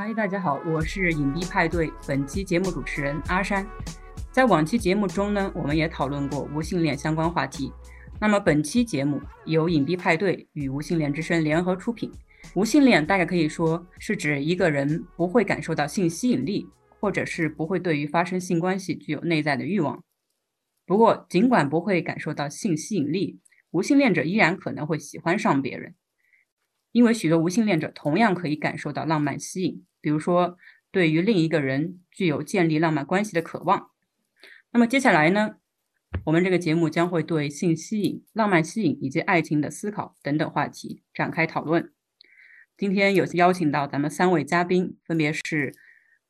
嗨，大家好，我是隐蔽派对本期节目主持人阿山。在往期节目中呢，我们也讨论过无性恋相关话题。那么本期节目由隐蔽派对与无性恋之声联合出品。无性恋大概可以说是指一个人不会感受到性吸引力，或者是不会对于发生性关系具有内在的欲望。不过，尽管不会感受到性吸引力，无性恋者依然可能会喜欢上别人，因为许多无性恋者同样可以感受到浪漫吸引。比如说，对于另一个人具有建立浪漫关系的渴望。那么接下来呢，我们这个节目将会对性吸引、浪漫吸引以及爱情的思考等等话题展开讨论。今天有邀请到咱们三位嘉宾，分别是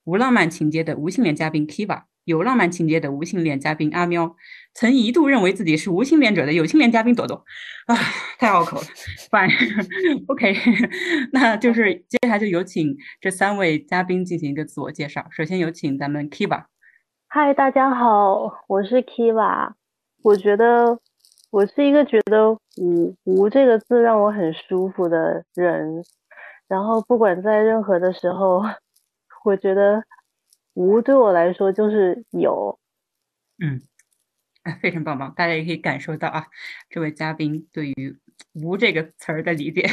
无浪漫情节的无性恋嘉宾 Kiva。有浪漫情节的无性恋嘉宾阿喵，曾一度认为自己是无性恋者的有性恋嘉宾朵朵，啊，太拗口了。Fine，OK，那就是接下来就有请这三位嘉宾进行一个自我介绍。首先有请咱们 Kiva。嗨，大家好，我是 Kiva。我觉得我是一个觉得“无”“无”这个字让我很舒服的人，然后不管在任何的时候，我觉得。无对我来说就是有，嗯，非常棒棒，大家也可以感受到啊，这位嘉宾对于“无”这个词儿的理解，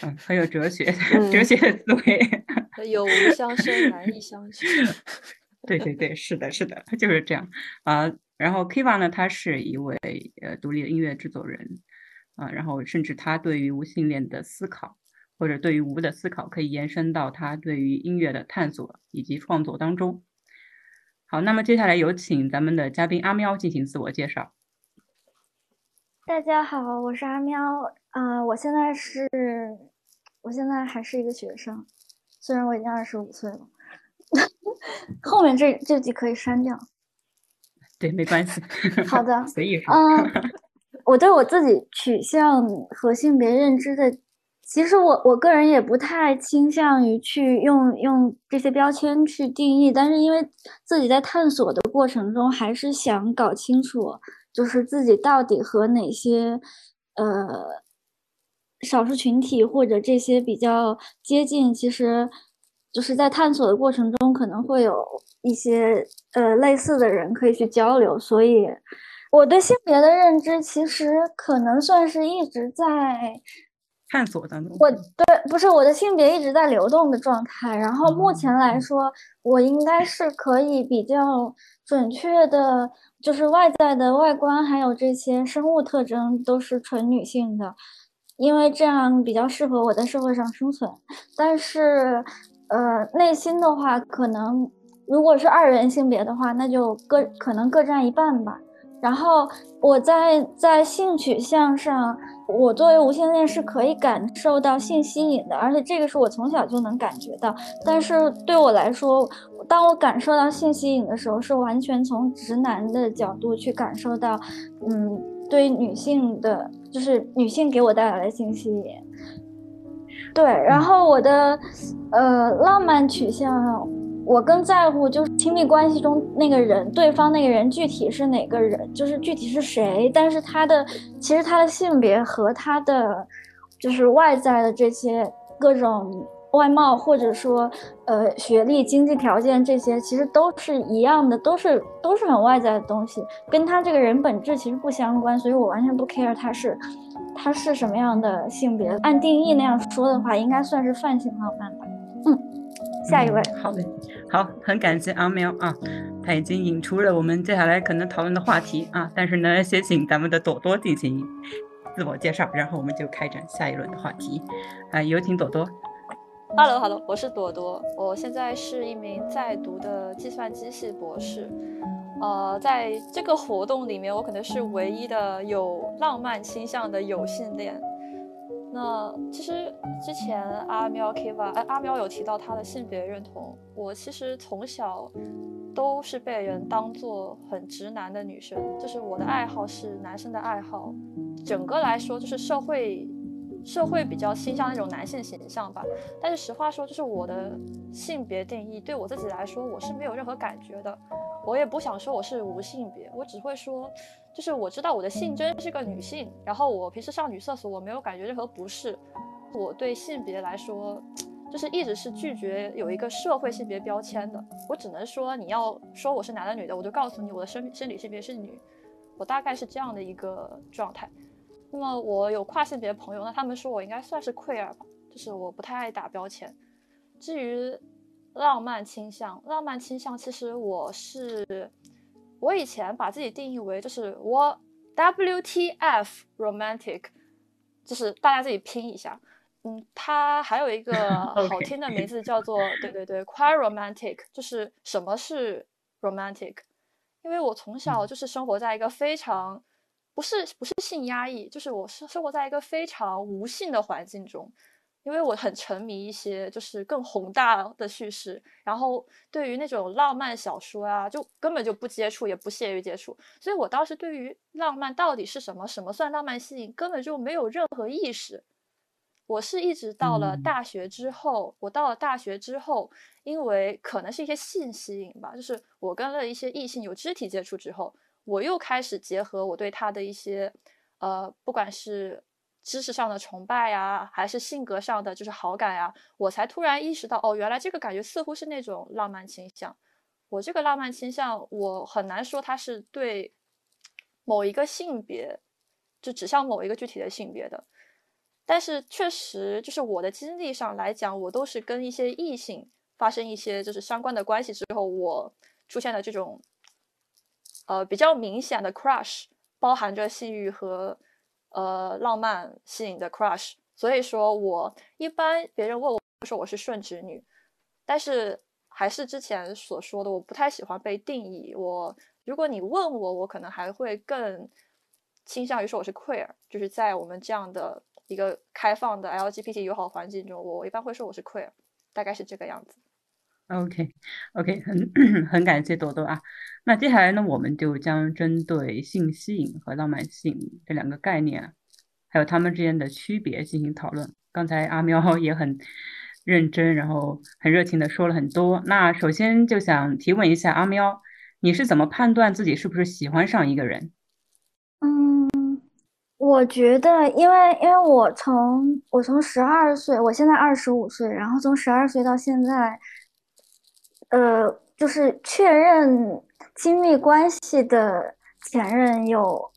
嗯，很有哲学，哲学的思维。有无相生，难易相许。对对对，是的，是的，他就是这样啊。然后 Kiva 呢，他是一位呃独立的音乐制作人啊，然后甚至他对于无性恋的思考。或者对于无的思考，可以延伸到他对于音乐的探索以及创作当中。好，那么接下来有请咱们的嘉宾阿喵进行自我介绍。大家好，我是阿喵啊，我现在是，我现在还是一个学生，虽然我已经二十五岁了。后面这这句可以删掉。对，没关系。好的，随意说。嗯，我对我自己取向和性别认知的。其实我我个人也不太倾向于去用用这些标签去定义，但是因为自己在探索的过程中，还是想搞清楚，就是自己到底和哪些呃少数群体或者这些比较接近。其实就是在探索的过程中，可能会有一些呃类似的人可以去交流。所以我对性别的认知，其实可能算是一直在。探索当中，我对不是我的性别一直在流动的状态。然后目前来说，我应该是可以比较准确的，就是外在的外观还有这些生物特征都是纯女性的，因为这样比较适合我在社会上生存。但是，呃，内心的话，可能如果是二元性别的话，那就各可能各占一半吧。然后我在在性取向上，我作为无性恋是可以感受到性吸引的，而且这个是我从小就能感觉到。但是对我来说，当我感受到性吸引的时候，是完全从直男的角度去感受到，嗯，对女性的，就是女性给我带来的性吸引。对，然后我的，呃，浪漫取向。我更在乎就是亲密关系中那个人，对方那个人具体是哪个人，就是具体是谁。但是他的其实他的性别和他的就是外在的这些各种外貌，或者说呃学历、经济条件这些，其实都是一样的，都是都是很外在的东西，跟他这个人本质其实不相关。所以我完全不 care 他是他是什么样的性别。按定义那样说的话，应该算是泛性浪漫吧。嗯。下一位，好的，好，很感谢阿喵啊，他已经引出了我们接下来可能讨论的话题啊，但是呢，先请咱们的朵朵进行自我介绍，然后我们就开展下一轮的话题，啊，有请朵朵。Hello，Hello，我是朵朵，我现在是一名在读的计算机系博士，呃，在这个活动里面，我可能是唯一的有浪漫倾向的有性恋。那其实之前阿喵 Kiva，哎，阿喵有提到他的性别认同。我其实从小都是被人当做很直男的女生，就是我的爱好是男生的爱好。整个来说，就是社会社会比较倾向那种男性形象吧。但是实话说，就是我的性别定义对我自己来说，我是没有任何感觉的。我也不想说我是无性别，我只会说。就是我知道我的性征是个女性，然后我平时上女厕所我没有感觉任何不适，我对性别来说就是一直是拒绝有一个社会性别标签的。我只能说，你要说我是男的女的，我就告诉你我的生生理性别是女，我大概是这样的一个状态。那么我有跨性别朋友，那他们说我应该算是 queer 吧，就是我不太爱打标签。至于浪漫倾向，浪漫倾向其实我是我以前把自己定义为就是我 WTF romantic，就是大家自己拼一下。嗯，它还有一个 好听的名字叫做对对对 queer romantic，就是什么是 romantic？因为我从小就是生活在一个非常不是不是性压抑，就是我是生活在一个非常无性的环境中，因为我很沉迷一些就是更宏大的叙事，然后对于那种浪漫小说啊，就根本就不接触，也不屑于接触，所以我当时对于浪漫到底是什么，什么算浪漫吸引，根本就没有任何意识。我是一直到了大学之后，我到了大学之后，因为可能是一些性吸引吧，就是我跟了一些异性有肢体接触之后，我又开始结合我对他的一些，呃，不管是知识上的崇拜呀，还是性格上的就是好感呀，我才突然意识到，哦，原来这个感觉似乎是那种浪漫倾向。我这个浪漫倾向，我很难说它是对某一个性别，就指向某一个具体的性别的。但是确实，就是我的经历上来讲，我都是跟一些异性发生一些就是相关的关系之后，我出现了这种呃比较明显的 crush，包含着性欲和呃浪漫吸引的 crush。所以说我一般别人问我说我是顺直女，但是还是之前所说的，我不太喜欢被定义。我如果你问我，我可能还会更倾向于说我是 queer，就是在我们这样的。一个开放的 LGBT 友好环境中，我一般会说我是 queer，大概是这个样子。OK，OK，很 很感谢朵朵啊。那接下来呢，我们就将针对性吸引和浪漫吸引这两个概念，还有它们之间的区别进行讨论。刚才阿喵 也很认真，然后很热情的说了很多。那首先就想提问一下阿喵，你是怎么判断自己是不是喜欢上一个人？嗯我觉得，因为因为我从我从十二岁，我现在二十五岁，然后从十二岁到现在，呃，就是确认亲密关系的前任有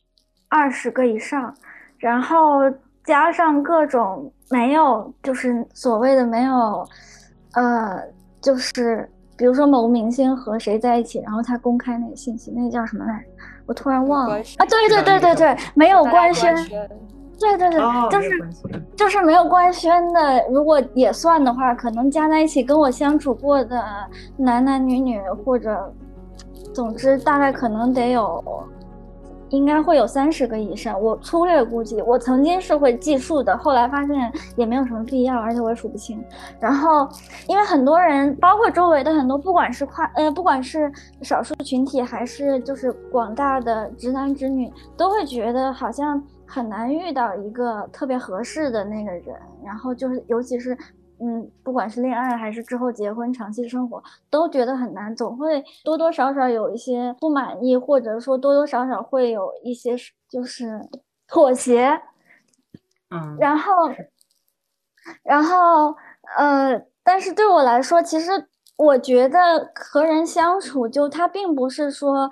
二十个以上，然后加上各种没有，就是所谓的没有，呃，就是比如说某明星和谁在一起，然后他公开那个信息，那个叫什么来着？我突然忘了啊！对对对对对，没有官宣，对对对，就是就是没有官宣的。如果也算的话，可能加在一起跟我相处过的男男女女，或者总之大概可能得有。应该会有三十个以上，我粗略估计，我曾经是会计数的，后来发现也没有什么必要，而且我也数不清。然后，因为很多人，包括周围的很多，不管是跨呃，不管是少数群体，还是就是广大的直男直女，都会觉得好像很难遇到一个特别合适的那个人，然后就是尤其是。嗯，不管是恋爱还是之后结婚长期生活，都觉得很难，总会多多少少有一些不满意，或者说多多少少会有一些就是 妥协。嗯，然后，然后，呃，但是对我来说，其实我觉得和人相处，就他并不是说。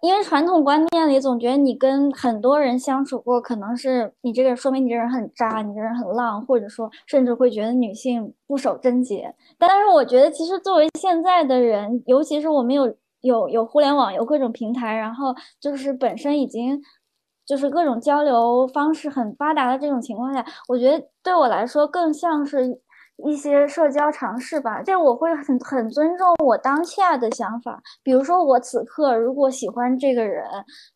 因为传统观念里总觉得你跟很多人相处过，可能是你这个说明你这人很渣，你这人很浪，或者说甚至会觉得女性不守贞洁。但是我觉得，其实作为现在的人，尤其是我们有有有互联网，有各种平台，然后就是本身已经就是各种交流方式很发达的这种情况下，我觉得对我来说更像是。一些社交尝试吧，这我会很很尊重我当下的想法。比如说，我此刻如果喜欢这个人，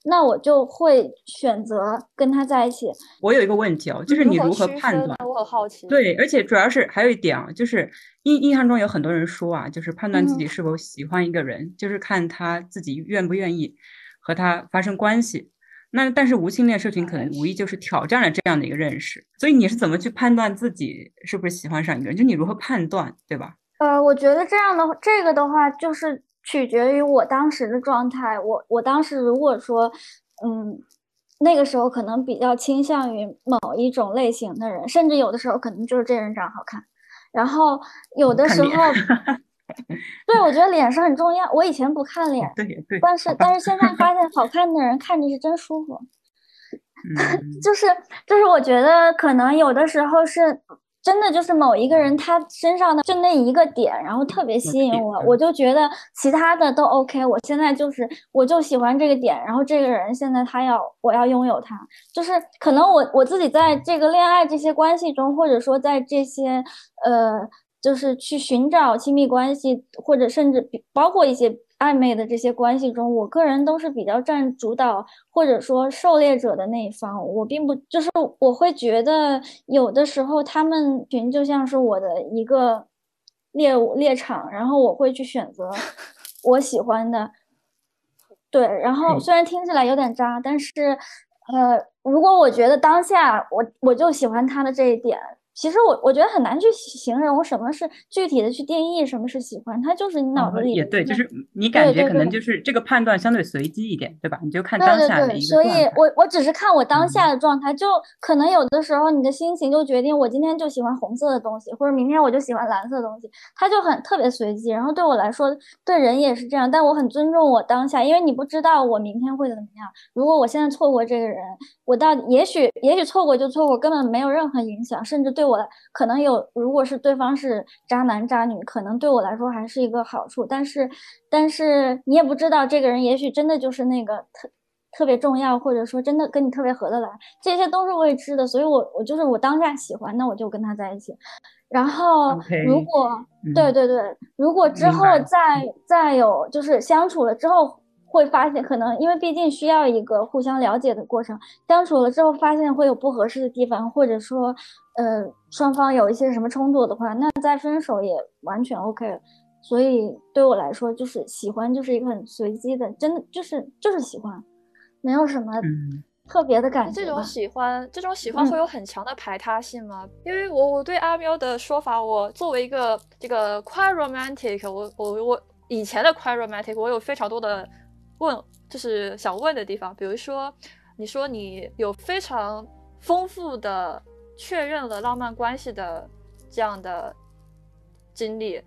那我就会选择跟他在一起。我有一个问题哦，就是你如何判断？我很好奇。对，而且主要是还有一点啊，就是印印象中有很多人说啊，就是判断自己是否喜欢一个人，就是看他自己愿不愿意和他发生关系。那但是无性恋社群可能无疑就是挑战了这样的一个认识，所以你是怎么去判断自己是不是喜欢上一个人？就你如何判断，对吧？呃，我觉得这样的这个的话，就是取决于我当时的状态。我我当时如果说，嗯，那个时候可能比较倾向于某一种类型的人，甚至有的时候可能就是这人长好看。然后有的时候，对我觉得脸是很重要。我以前不看脸，对对，但是但是现在发现好看的人看着是真舒服。就是就是我觉得可能有的时候是。真的就是某一个人，他身上的就那一个点，然后特别吸引我，我就觉得其他的都 OK。我现在就是，我就喜欢这个点，然后这个人现在他要我要拥有他，就是可能我我自己在这个恋爱这些关系中，或者说在这些呃，就是去寻找亲密关系，或者甚至包括一些。暧昧的这些关系中，我个人都是比较占主导，或者说狩猎者的那一方。我并不就是我会觉得有的时候他们群就像是我的一个猎物猎场，然后我会去选择 我喜欢的。对，然后虽然听起来有点渣，但是呃，如果我觉得当下我我就喜欢他的这一点。其实我我觉得很难去形容什么是具体的去定义什么是喜欢，它就是你脑子里也对，就是你感觉可能就是这个判断相对随机一点，对吧？你就看当下的一个所以我我只是看我当下的状态，就可能有的时候你的心情就决定我今天就喜欢红色的东西，或者明天我就喜欢蓝色的东西，它就很特别随机。然后对我来说，对人也是这样，但我很尊重我当下，因为你不知道我明天会怎么样。如果我现在错过这个人，我到也许也许错过就错过，根本没有任何影响，甚至对我可能有，如果是对方是渣男渣女，可能对我来说还是一个好处。但是，但是你也不知道这个人，也许真的就是那个特特别重要，或者说真的跟你特别合得来，这些都是未知的。所以，我我就是我当下喜欢，那我就跟他在一起。然后，如果对对对，如果之后再再有就是相处了之后。会发现，可能因为毕竟需要一个互相了解的过程，相处了之后发现会有不合适的地方，或者说，呃，双方有一些什么冲突的话，那再分手也完全 OK。所以对我来说，就是喜欢就是一个很随机的，真的就是就是喜欢，没有什么特别的感觉。这种喜欢，这种喜欢会有很强的排他性吗？因为我我对阿喵的说法，我作为一个这个 quite romantic，我我我以前的 quite romantic，我有非常多的。问就是想问的地方，比如说，你说你有非常丰富的确认了浪漫关系的这样的经历，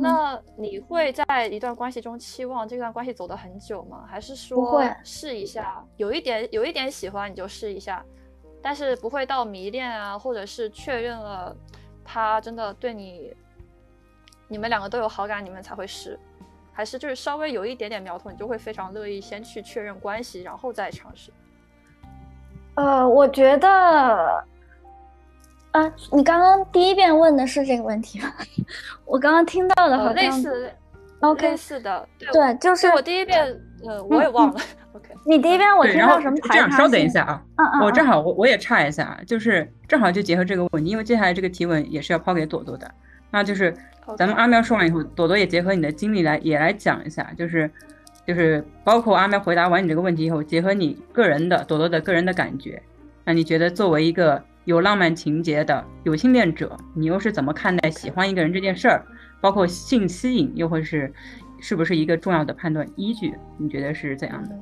那你会在一段关系中期望这段关系走得很久吗？还是说试一下，有一点有一点喜欢你就试一下，但是不会到迷恋啊，或者是确认了他真的对你，你们两个都有好感，你们才会试。还是就是稍微有一点点苗头，你就会非常乐意先去确认关系，然后再尝试。呃，我觉得，啊，你刚刚第一遍问的是这个问题吗？我刚刚听到的好像类似，OK，类似的，对，就是我第一遍，呃，我也忘了，OK。你第一遍我听到什么？这样，稍等一下啊，嗯嗯，我正好我我也插一下，就是正好就结合这个问题，因为接下来这个提问也是要抛给朵朵的，那就是。咱们阿喵说完以后，朵朵也结合你的经历来也来讲一下，就是，就是包括阿喵回答完你这个问题以后，结合你个人的朵朵的个人的感觉，那你觉得作为一个有浪漫情节的有性恋者，你又是怎么看待喜欢一个人这件事儿？包括性吸引，又会是是不是一个重要的判断依据？你觉得是怎样的？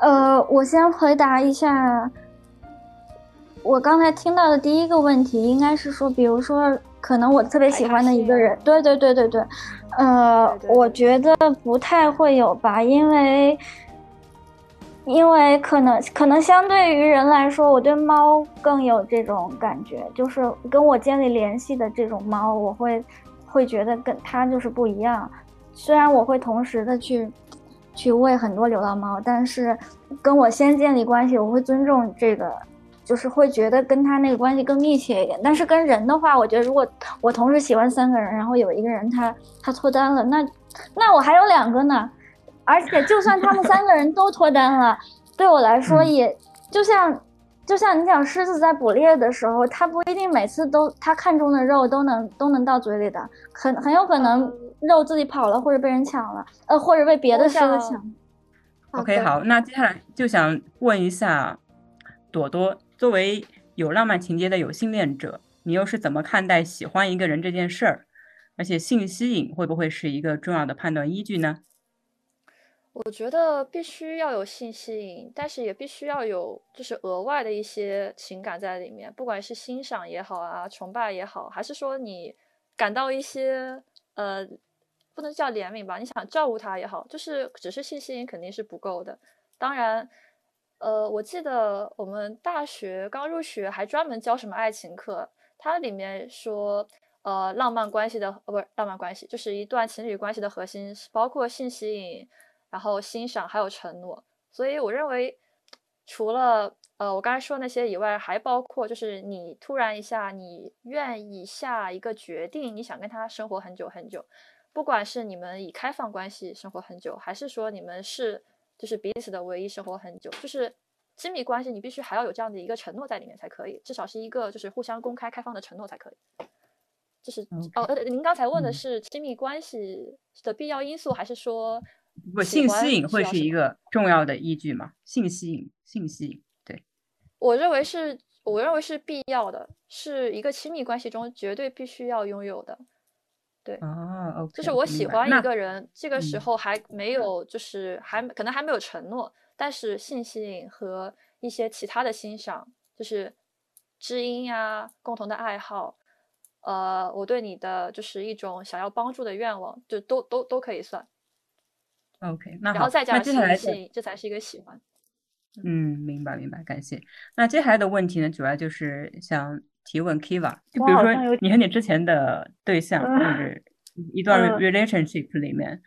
呃，我先回答一下，我刚才听到的第一个问题应该是说，比如说。可能我特别喜欢的一个人，对对对对对，呃，我觉得不太会有吧，因为，因为可能可能相对于人来说，我对猫更有这种感觉，就是跟我建立联系的这种猫，我会会觉得跟它就是不一样。虽然我会同时的去去喂很多流浪猫，但是跟我先建立关系，我会尊重这个。就是会觉得跟他那个关系更密切一点，但是跟人的话，我觉得如果我同时喜欢三个人，然后有一个人他他脱单了，那那我还有两个呢，而且就算他们三个人都脱单了，对我来说也就像就像你讲狮子在捕猎的时候，他不一定每次都他看中的肉都能都能到嘴里的，很很有可能肉自己跑了或者被人抢了，呃或者被别的狮子抢。OK，好，那接下来就想问一下朵朵。作为有浪漫情节的有性恋者，你又是怎么看待喜欢一个人这件事儿？而且性吸引会不会是一个重要的判断依据呢？我觉得必须要有性吸引，但是也必须要有就是额外的一些情感在里面，不管是欣赏也好啊，崇拜也好，还是说你感到一些呃，不能叫怜悯吧，你想照顾他也好，就是只是性吸引肯定是不够的。当然，呃，我记得我们大学刚入学还专门教什么爱情课，它里面说，呃，浪漫关系的呃不是浪漫关系，就是一段情侣关系的核心是包括性吸引，然后欣赏还有承诺。所以我认为，除了呃我刚才说那些以外，还包括就是你突然一下你愿意下一个决定，你想跟他生活很久很久，不管是你们以开放关系生活很久，还是说你们是。就是彼此的唯一生活很久，就是亲密关系，你必须还要有这样的一个承诺在里面才可以，至少是一个就是互相公开开放的承诺才可以。就是哦，呃，您刚才问的是亲密关系的必要因素，还是说不性吸引会是一个重要的依据吗？性吸引，性吸引，对我认为是，我认为是必要的，是一个亲密关系中绝对必须要拥有的。对哦，就是我喜欢一个人，这个时候还没有，就是还可能还没有承诺，但是性吸引和一些其他的欣赏，就是知音呀，共同的爱好，呃，我对你的就是一种想要帮助的愿望，就都都都可以算。OK，那然后再加上性吸引，这才是一个喜欢。嗯，明白明白，感谢。那接下来的问题呢，主要就是想。提问 Kiva，就比如说你和你之前的对象，或者一段 relationship 里面，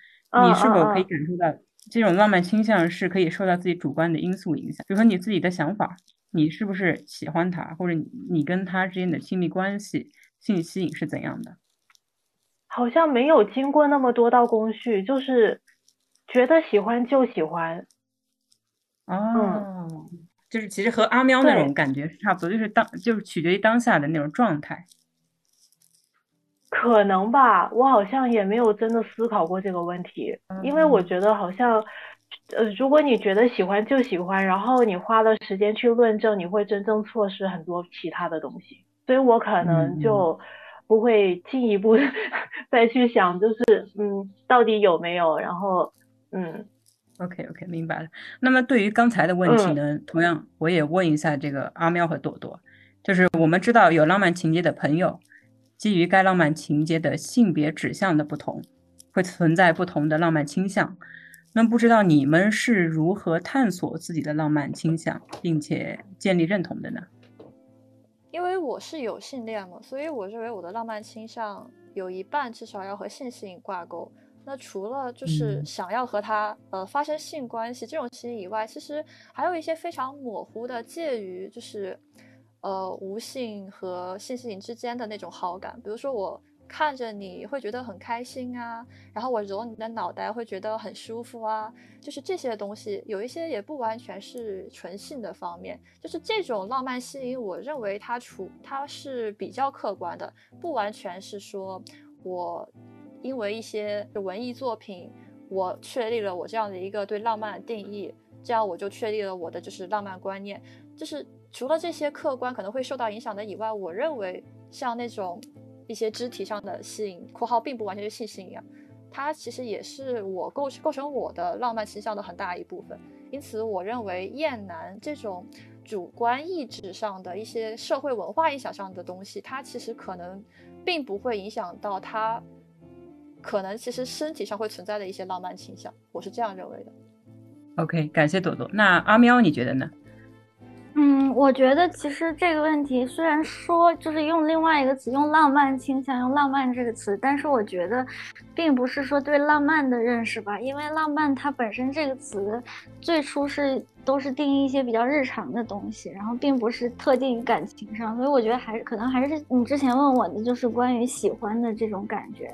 你是否可以感受到这种浪漫倾向是可以受到自己主观的因素影响？比如说你自己的想法，你是不是喜欢他，或者你跟他之间的亲密关系、性吸引是怎样的？好像没有经过那么多道工序，就是觉得喜欢就喜欢。哦。就是其实和阿喵那种感觉是差不多，就是当就是取决于当下的那种状态。可能吧，我好像也没有真的思考过这个问题，因为我觉得好像，呃，如果你觉得喜欢就喜欢，然后你花了时间去论证，你会真正错失很多其他的东西。所以我可能就不会进一步 再去想，就是嗯，到底有没有，然后嗯。OK OK，明白了。那么对于刚才的问题呢，同样我也问一下这个阿喵和朵朵，就是我们知道有浪漫情节的朋友，基于该浪漫情节的性别指向的不同，会存在不同的浪漫倾向。那不知道你们是如何探索自己的浪漫倾向，并且建立认同的呢？因为我是有性恋嘛，所以我认为我的浪漫倾向有一半至少要和性吸引挂钩。那除了就是。想要和他呃发生性关系这种吸引以外，其实还有一些非常模糊的介于就是呃无性和性吸引之间的那种好感，比如说我看着你会觉得很开心啊，然后我揉你的脑袋会觉得很舒服啊，就是这些东西有一些也不完全是纯性的方面，就是这种浪漫吸引，我认为它处它是比较客观的，不完全是说我。因为一些文艺作品，我确立了我这样的一个对浪漫的定义，这样我就确立了我的就是浪漫观念。就是除了这些客观可能会受到影响的以外，我认为像那种一些肢体上的吸引（括号并不完全是性吸引），它其实也是我构构成我的浪漫倾向的很大一部分。因此，我认为厌男这种主观意志上的一些社会文化影响上的东西，它其实可能并不会影响到他。可能其实身体上会存在的一些浪漫倾向，我是这样认为的。OK，感谢朵朵。那阿喵你觉得呢？嗯，我觉得其实这个问题虽然说就是用另外一个词，用浪漫倾向，用浪漫这个词，但是我觉得，并不是说对浪漫的认识吧，因为浪漫它本身这个词最初是都是定义一些比较日常的东西，然后并不是特定于感情上，所以我觉得还是可能还是你之前问我的就是关于喜欢的这种感觉，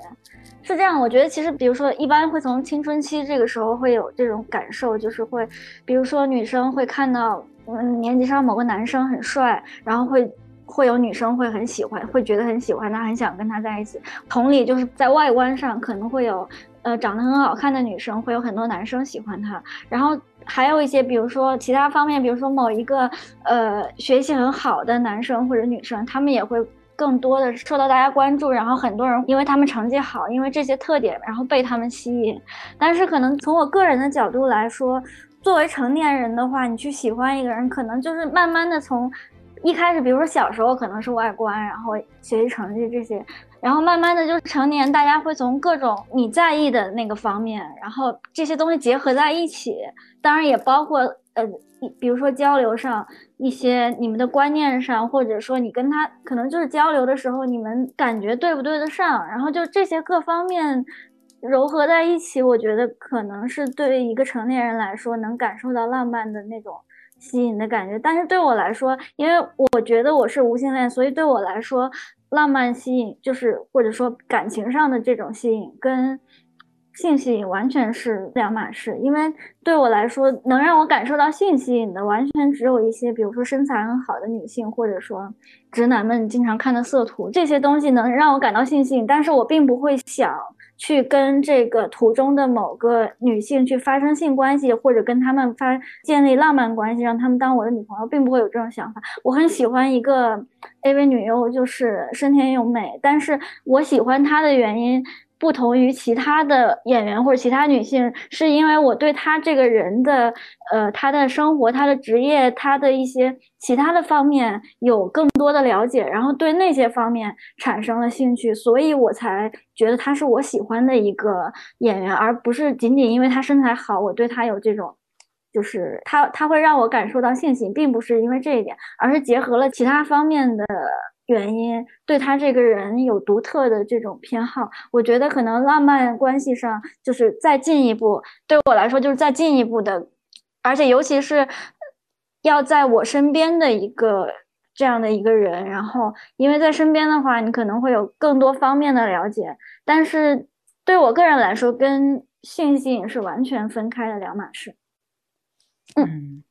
是这样。我觉得其实比如说一般会从青春期这个时候会有这种感受，就是会，比如说女生会看到。嗯，年级上某个男生很帅，然后会会有女生会很喜欢，会觉得很喜欢他，很想跟他在一起。同理，就是在外观上可能会有，呃，长得很好看的女生，会有很多男生喜欢她。然后还有一些，比如说其他方面，比如说某一个呃学习很好的男生或者女生，他们也会更多的受到大家关注。然后很多人因为他们成绩好，因为这些特点，然后被他们吸引。但是可能从我个人的角度来说。作为成年人的话，你去喜欢一个人，可能就是慢慢的从一开始，比如说小时候可能是外观，然后学习成绩这些，然后慢慢的就是成年，大家会从各种你在意的那个方面，然后这些东西结合在一起，当然也包括呃，比如说交流上一些你们的观念上，或者说你跟他可能就是交流的时候，你们感觉对不对得上，然后就这些各方面。糅合在一起，我觉得可能是对于一个成年人来说能感受到浪漫的那种吸引的感觉。但是对我来说，因为我觉得我是无性恋，所以对我来说，浪漫吸引就是或者说感情上的这种吸引跟性吸引完全是两码事。因为对我来说，能让我感受到性吸引的，完全只有一些，比如说身材很好的女性，或者说直男们经常看的色图这些东西能让我感到性吸引，但是我并不会想。去跟这个途中的某个女性去发生性关系，或者跟他们发建立浪漫关系，让他们当我的女朋友，并不会有这种想法。我很喜欢一个 AV 女优，就是深田由美，但是我喜欢她的原因。不同于其他的演员或者其他女性，是因为我对她这个人的，呃，她的生活、她的职业、她的一些其他的方面有更多的了解，然后对那些方面产生了兴趣，所以我才觉得她是我喜欢的一个演员，而不是仅仅因为她身材好，我对她有这种，就是她她会让我感受到性情，并不是因为这一点，而是结合了其他方面的。原因对他这个人有独特的这种偏好，我觉得可能浪漫关系上就是再进一步，对我来说就是再进一步的，而且尤其是要在我身边的一个这样的一个人，然后因为在身边的话，你可能会有更多方面的了解，但是对我个人来说，跟性吸引是完全分开的两码事。嗯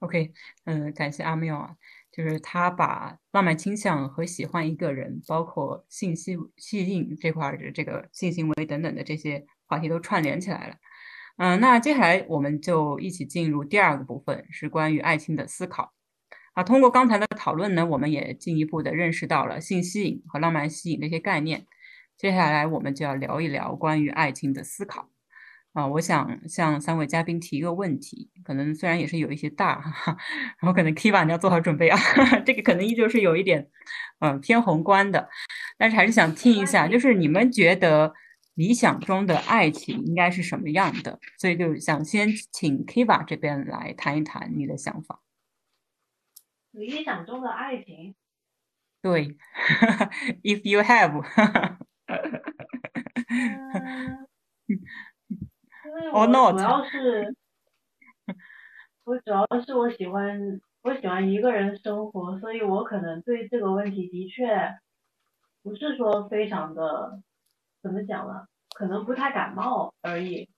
，OK，嗯，感谢阿妙啊。就是他把浪漫倾向和喜欢一个人，包括性吸吸引这块的这个性行为等等的这些话题都串联起来了。嗯，那接下来我们就一起进入第二个部分，是关于爱情的思考。啊，通过刚才的讨论呢，我们也进一步的认识到了性吸引和浪漫吸引这些概念。接下来我们就要聊一聊关于爱情的思考。啊，我想向三位嘉宾提一个问题，可能虽然也是有一些大，然后可能 Kiva 你要做好准备啊，这个可能依旧是有一点，嗯，偏宏观的，但是还是想听一下，就是你们觉得理想中的爱情应该是什么样的？所以就想先请 Kiva 这边来谈一谈你的想法。理想中的爱情？对，If you have。我主要是，我主要是我喜欢我喜欢一个人生活，所以我可能对这个问题的确不是说非常的怎么讲呢？可能不太感冒而已，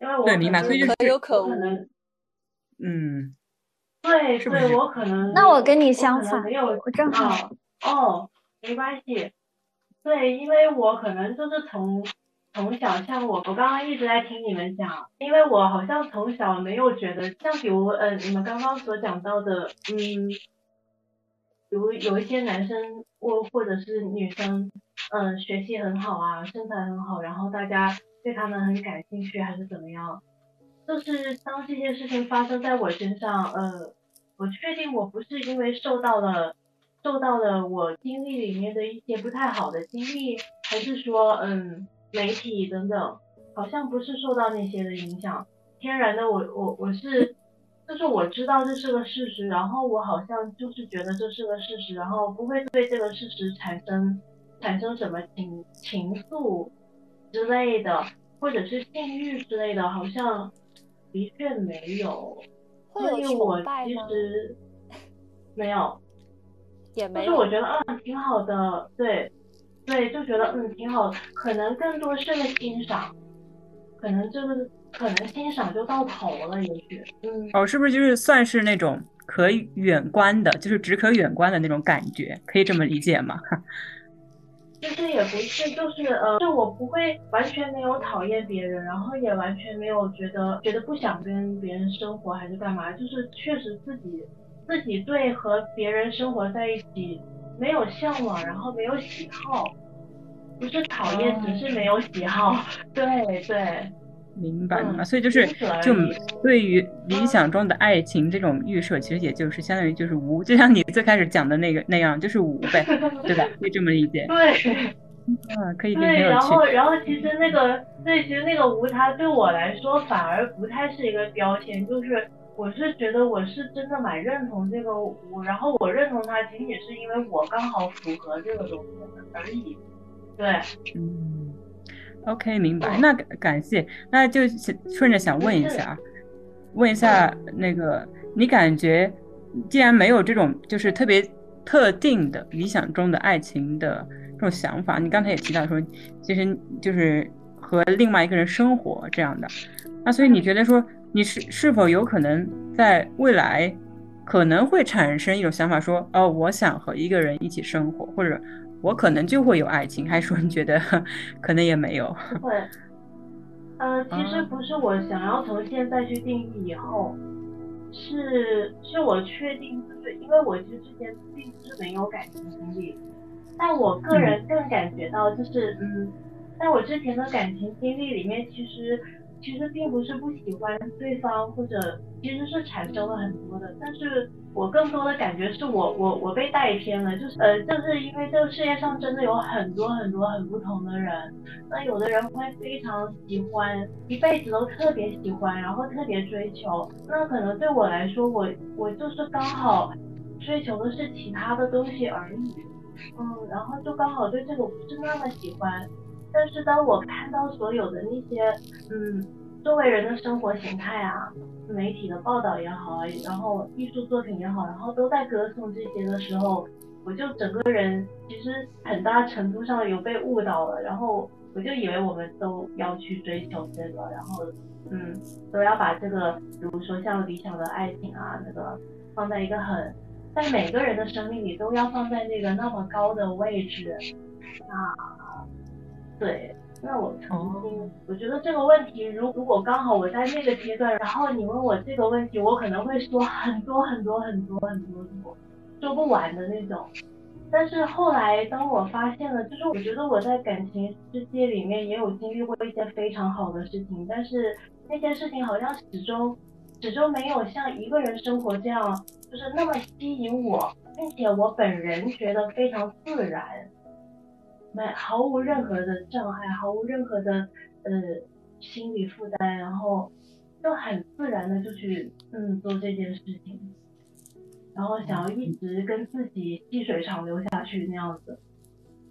因为我对明白，所以可有可无。嗯，对对，我可能那我跟你相反，我正好哦，没关系，对，因为我可能就是从。从小像我，我刚刚一直在听你们讲，因为我好像从小没有觉得，像比如，嗯，你们刚刚所讲到的，嗯，比如有一些男生或或者是女生，嗯，学习很好啊，身材很好，然后大家对他们很感兴趣，还是怎么样？就是当这件事情发生在我身上，呃，我确定我不是因为受到了受到了我经历里面的一些不太好的经历，还是说，嗯。媒体等等，好像不是受到那些的影响，天然的我我我是，就是我知道这是个事实，然后我好像就是觉得这是个事实，然后不会对这个事实产生产生什么情情愫之类的，或者是性欲之类的，好像的确没有。所以我其实 没有，也没有。就是我觉得嗯挺好的，对。对，就觉得嗯挺好，可能更多是个欣赏，可能就是可能欣赏就到头了，也许，嗯，哦，是不是就是算是那种可远观的，就是只可远观的那种感觉，可以这么理解吗？其实也不是，就是呃，就我不会完全没有讨厌别人，然后也完全没有觉得觉得不想跟别人生活还是干嘛，就是确实自己自己对和别人生活在一起。没有向往，然后没有喜好，不是讨厌，只是没有喜好。对对，明白明白。所以就是就对于理想中的爱情这种预设，其实也就是相当于就是无，就像你最开始讲的那个那样，就是无呗，对吧？可以这么理解。对嗯，可以对，然后然后其实那个对，其实那个无它对我来说反而不太是一个标签，就是我是觉得我是真的蛮认同这个我，然后我认同他仅仅是因为我刚好符合这个东西而已。对，嗯，OK，明白。那感谢，那就顺着想问一下，问一下那个你感觉，既然没有这种就是特别特定的理想中的爱情的。这种想法，你刚才也提到说，其实就是和另外一个人生活这样的。那所以你觉得说，你是是否有可能在未来可能会产生一种想法，说哦，我想和一个人一起生活，或者我可能就会有爱情？还是说你觉得可能也没有？不会。呃，其实不是我想要从现在去定义以后，是是我确定，就是因为我其实之前并不是没有感情经历。但我个人更感觉到，就是嗯，在我之前的感情经历里面，其实其实并不是不喜欢对方，或者其实是产生了很多的。但是我更多的感觉是我我我被带偏了，就是呃，就是因为这个世界上真的有很多很多很不同的人。那有的人会非常喜欢，一辈子都特别喜欢，然后特别追求。那可能对我来说，我我就是刚好追求的是其他的东西而已。嗯，然后就刚好对这个不是那么喜欢，但是当我看到所有的那些，嗯，周围人的生活形态啊，媒体的报道也好，然后艺术作品也好，然后都在歌颂这些的时候，我就整个人其实很大程度上有被误导了，然后我就以为我们都要去追求这个，然后，嗯，都要把这个，比如说像理想的爱情啊，那个放在一个很。在每个人的生命里都要放在那个那么高的位置，啊，对，那我曾经我觉得这个问题，如如果刚好我在那个阶段，然后你问我这个问题，我可能会说很多很多很多很多多，说不完的那种。但是后来当我发现了，就是我觉得我在感情世界里面也有经历过一些非常好的事情，但是那些事情好像始终始终没有像一个人生活这样。就是那么吸引我，并且我本人觉得非常自然，没毫无任何的障碍，毫无任何的呃心理负担，然后就很自然的就去嗯做这件事情，然后想要一直跟自己细水长流下去那样子。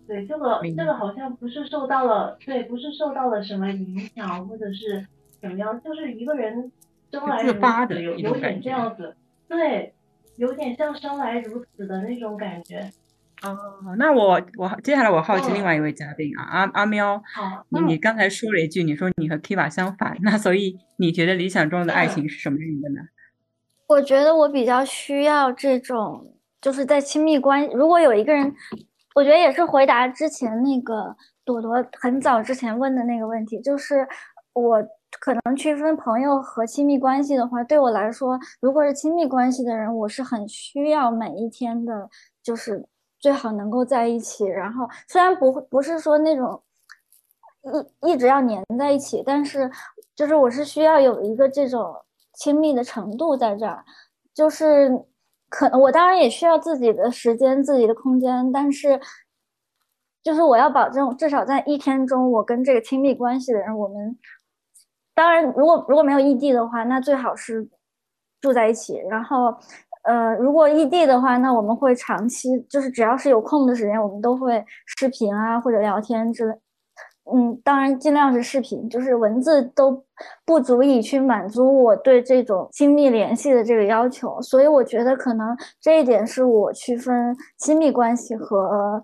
对，这个这个好像不是受到了对，不是受到了什么影响或者是怎么样，就是一个人生来如此，有有点这样子，对。有点像生来如此的那种感觉。哦，那我我接下来我好奇另外一位嘉宾啊，阿阿喵，你你刚才说了一句，你说你和 Kiva 相反，那所以你觉得理想中的爱情是什么样的呢？我觉得我比较需要这种，就是在亲密关，如果有一个人，我觉得也是回答之前那个朵朵很早之前问的那个问题，就是我。可能区分朋友和亲密关系的话，对我来说，如果是亲密关系的人，我是很需要每一天的，就是最好能够在一起。然后虽然不不是说那种一一直要黏在一起，但是就是我是需要有一个这种亲密的程度在这儿。就是可能我当然也需要自己的时间、自己的空间，但是就是我要保证至少在一天中，我跟这个亲密关系的人，我们。当然，如果如果没有异地的话，那最好是住在一起。然后，呃，如果异地的话，那我们会长期，就是只要是有空的时间，我们都会视频啊或者聊天之类。嗯，当然尽量是视频，就是文字都不足以去满足我对这种亲密联系的这个要求。所以我觉得可能这一点是我区分亲密关系和。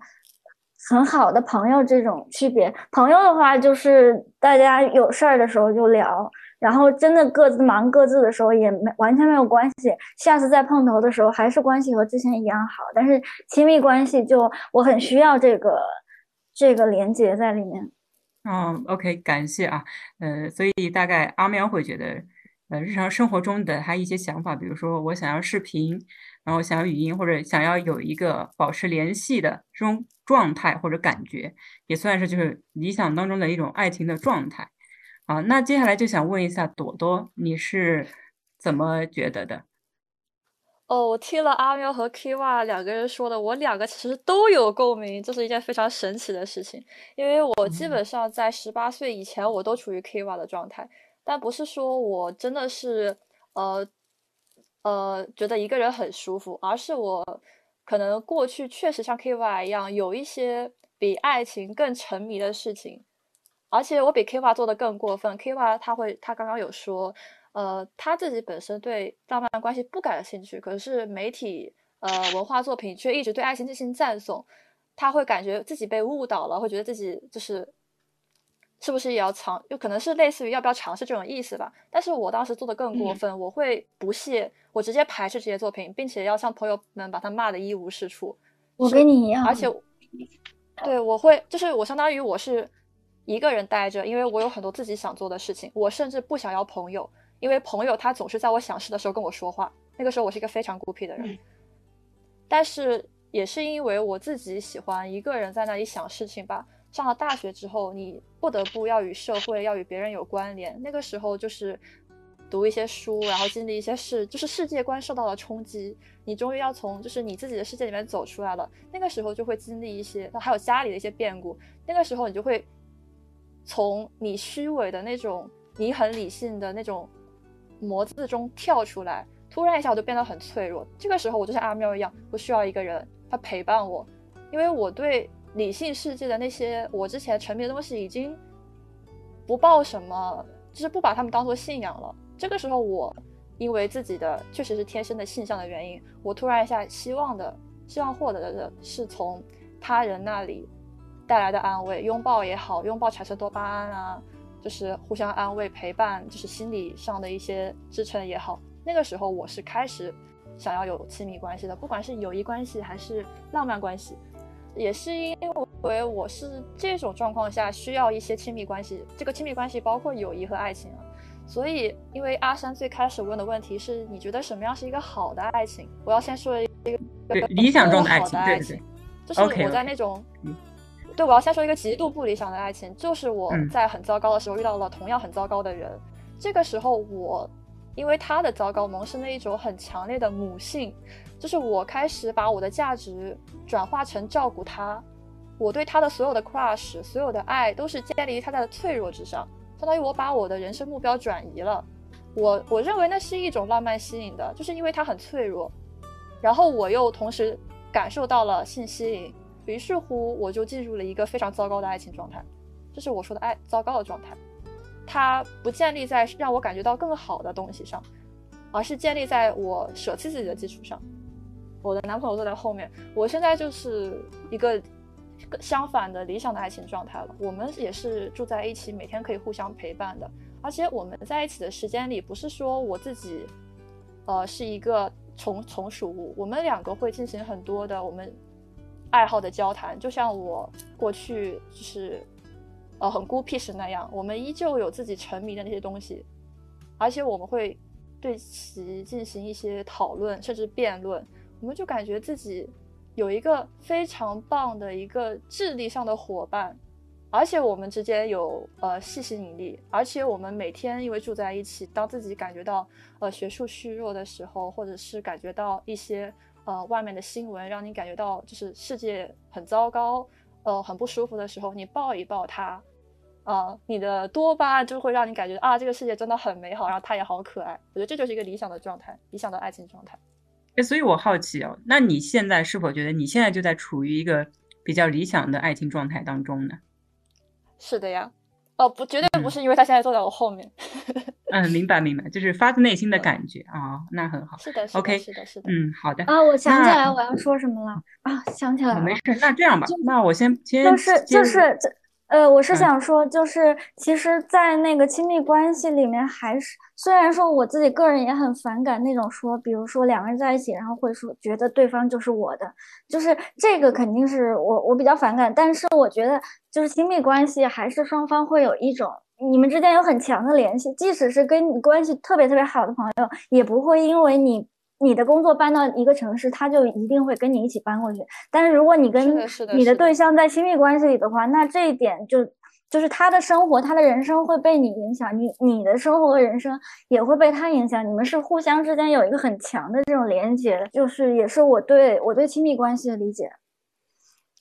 很好的朋友这种区别，朋友的话就是大家有事儿的时候就聊，然后真的各自忙各自的时候也没完全没有关系，下次再碰头的时候还是关系和之前一样好。但是亲密关系就我很需要这个这个连接在里面。嗯，OK，感谢啊，呃，所以大概阿喵会觉得，呃，日常生活中的他一些想法，比如说我想要视频。然后想要语音或者想要有一个保持联系的这种状态或者感觉，也算是就是理想当中的一种爱情的状态。好，那接下来就想问一下朵朵，你是怎么觉得的？哦，我听了阿喵和 Kiva 两个人说的，我两个其实都有共鸣，这是一件非常神奇的事情。因为我基本上在十八岁以前，我都处于 Kiva 的状态，但不是说我真的是呃呃觉得一个人很舒服，而是我可能过去确实像 Kiva 一样，有一些比爱情更沉迷的事情，而且我比 Kiva 做的更过分。Kiva 他会，他刚刚有说。呃，他自己本身对浪漫关系不感兴趣，可是媒体呃文化作品却一直对爱情进行赞颂，他会感觉自己被误导了，会觉得自己就是是不是也要尝，就可能是类似于要不要尝试这种意思吧。但是我当时做的更过分，我会不屑，我直接排斥这些作品，并且要向朋友们把他骂的一无是处。我跟你一样，而且对我会就是我相当于我是一个人待着，因为我有很多自己想做的事情，我甚至不想要朋友。因为朋友他总是在我想事的时候跟我说话，那个时候我是一个非常孤僻的人，但是也是因为我自己喜欢一个人在那里想事情吧。上了大学之后，你不得不要与社会、要与别人有关联，那个时候就是读一些书，然后经历一些事，就是世界观受到了冲击，你终于要从就是你自己的世界里面走出来了。那个时候就会经历一些，还有家里的一些变故，那个时候你就会从你虚伪的那种，你很理性的那种。模子中跳出来，突然一下我就变得很脆弱。这个时候我就像阿喵一样，我需要一个人他陪伴我，因为我对理性世界的那些我之前沉迷的东西已经不抱什么，就是不把他们当做信仰了。这个时候我因为自己的确实是天生的性向的原因，我突然一下希望的希望获得的是从他人那里带来的安慰，拥抱也好，拥抱产生多巴胺啊。就是互相安慰、陪伴，就是心理上的一些支撑也好。那个时候我是开始想要有亲密关系的，不管是友谊关系还是浪漫关系，也是因为我是这种状况下需要一些亲密关系。这个亲密关系包括友谊和爱情啊。所以，因为阿山最开始问的问题是你觉得什么样是一个好的爱情？我要先说一个理想中的爱情，对对对，就是我在那种。对，我要先说一个极度不理想的爱情，就是我在很糟糕的时候遇到了同样很糟糕的人。这个时候，我因为他的糟糕萌生了一种很强烈的母性，就是我开始把我的价值转化成照顾他。我对他的所有的 crush，所有的爱都是建立于他的脆弱之上，相当于我把我的人生目标转移了。我我认为那是一种浪漫吸引的，就是因为他很脆弱，然后我又同时感受到了性吸引。于是乎，我就进入了一个非常糟糕的爱情状态，这是我说的爱糟糕的状态。它不建立在让我感觉到更好的东西上，而是建立在我舍弃自己的基础上。我的男朋友坐在后面，我现在就是一个相反的理想的爱情状态了。我们也是住在一起，每天可以互相陪伴的，而且我们在一起的时间里，不是说我自己，呃，是一个从从属物，我们两个会进行很多的我们。爱好的交谈，就像我过去就是，呃，很孤僻时那样，我们依旧有自己沉迷的那些东西，而且我们会对其进行一些讨论，甚至辩论。我们就感觉自己有一个非常棒的一个智力上的伙伴，而且我们之间有呃细吸引力，而且我们每天因为住在一起，当自己感觉到呃学术虚弱的时候，或者是感觉到一些。呃，外面的新闻让你感觉到就是世界很糟糕，呃，很不舒服的时候，你抱一抱他，呃，你的多巴胺就会让你感觉啊，这个世界真的很美好，然后他也好可爱。我觉得这就是一个理想的状态，理想的爱情状态。哎，所以我好奇哦，那你现在是否觉得你现在就在处于一个比较理想的爱情状态当中呢？是的呀。哦，不，绝对不是，因为他现在坐在我后面。嗯，明白明白，就是发自内心的感觉啊，那很好。是的，OK，是的，是的。嗯，好的。啊，我想起来我要说什么了啊，想起来了。没事，那这样吧，那我先先就是就是这。呃，我是想说，就是其实，在那个亲密关系里面，还是虽然说我自己个人也很反感那种说，比如说两个人在一起，然后会说觉得对方就是我的，就是这个肯定是我我比较反感。但是我觉得，就是亲密关系还是双方会有一种你们之间有很强的联系，即使是跟你关系特别特别好的朋友，也不会因为你。你的工作搬到一个城市，他就一定会跟你一起搬过去。但是如果你跟你的对象在亲密关系里的话，那这一点就就是他的生活，他的人生会被你影响，你你的生活和人生也会被他影响，你们是互相之间有一个很强的这种连接，就是也是我对我对亲密关系的理解。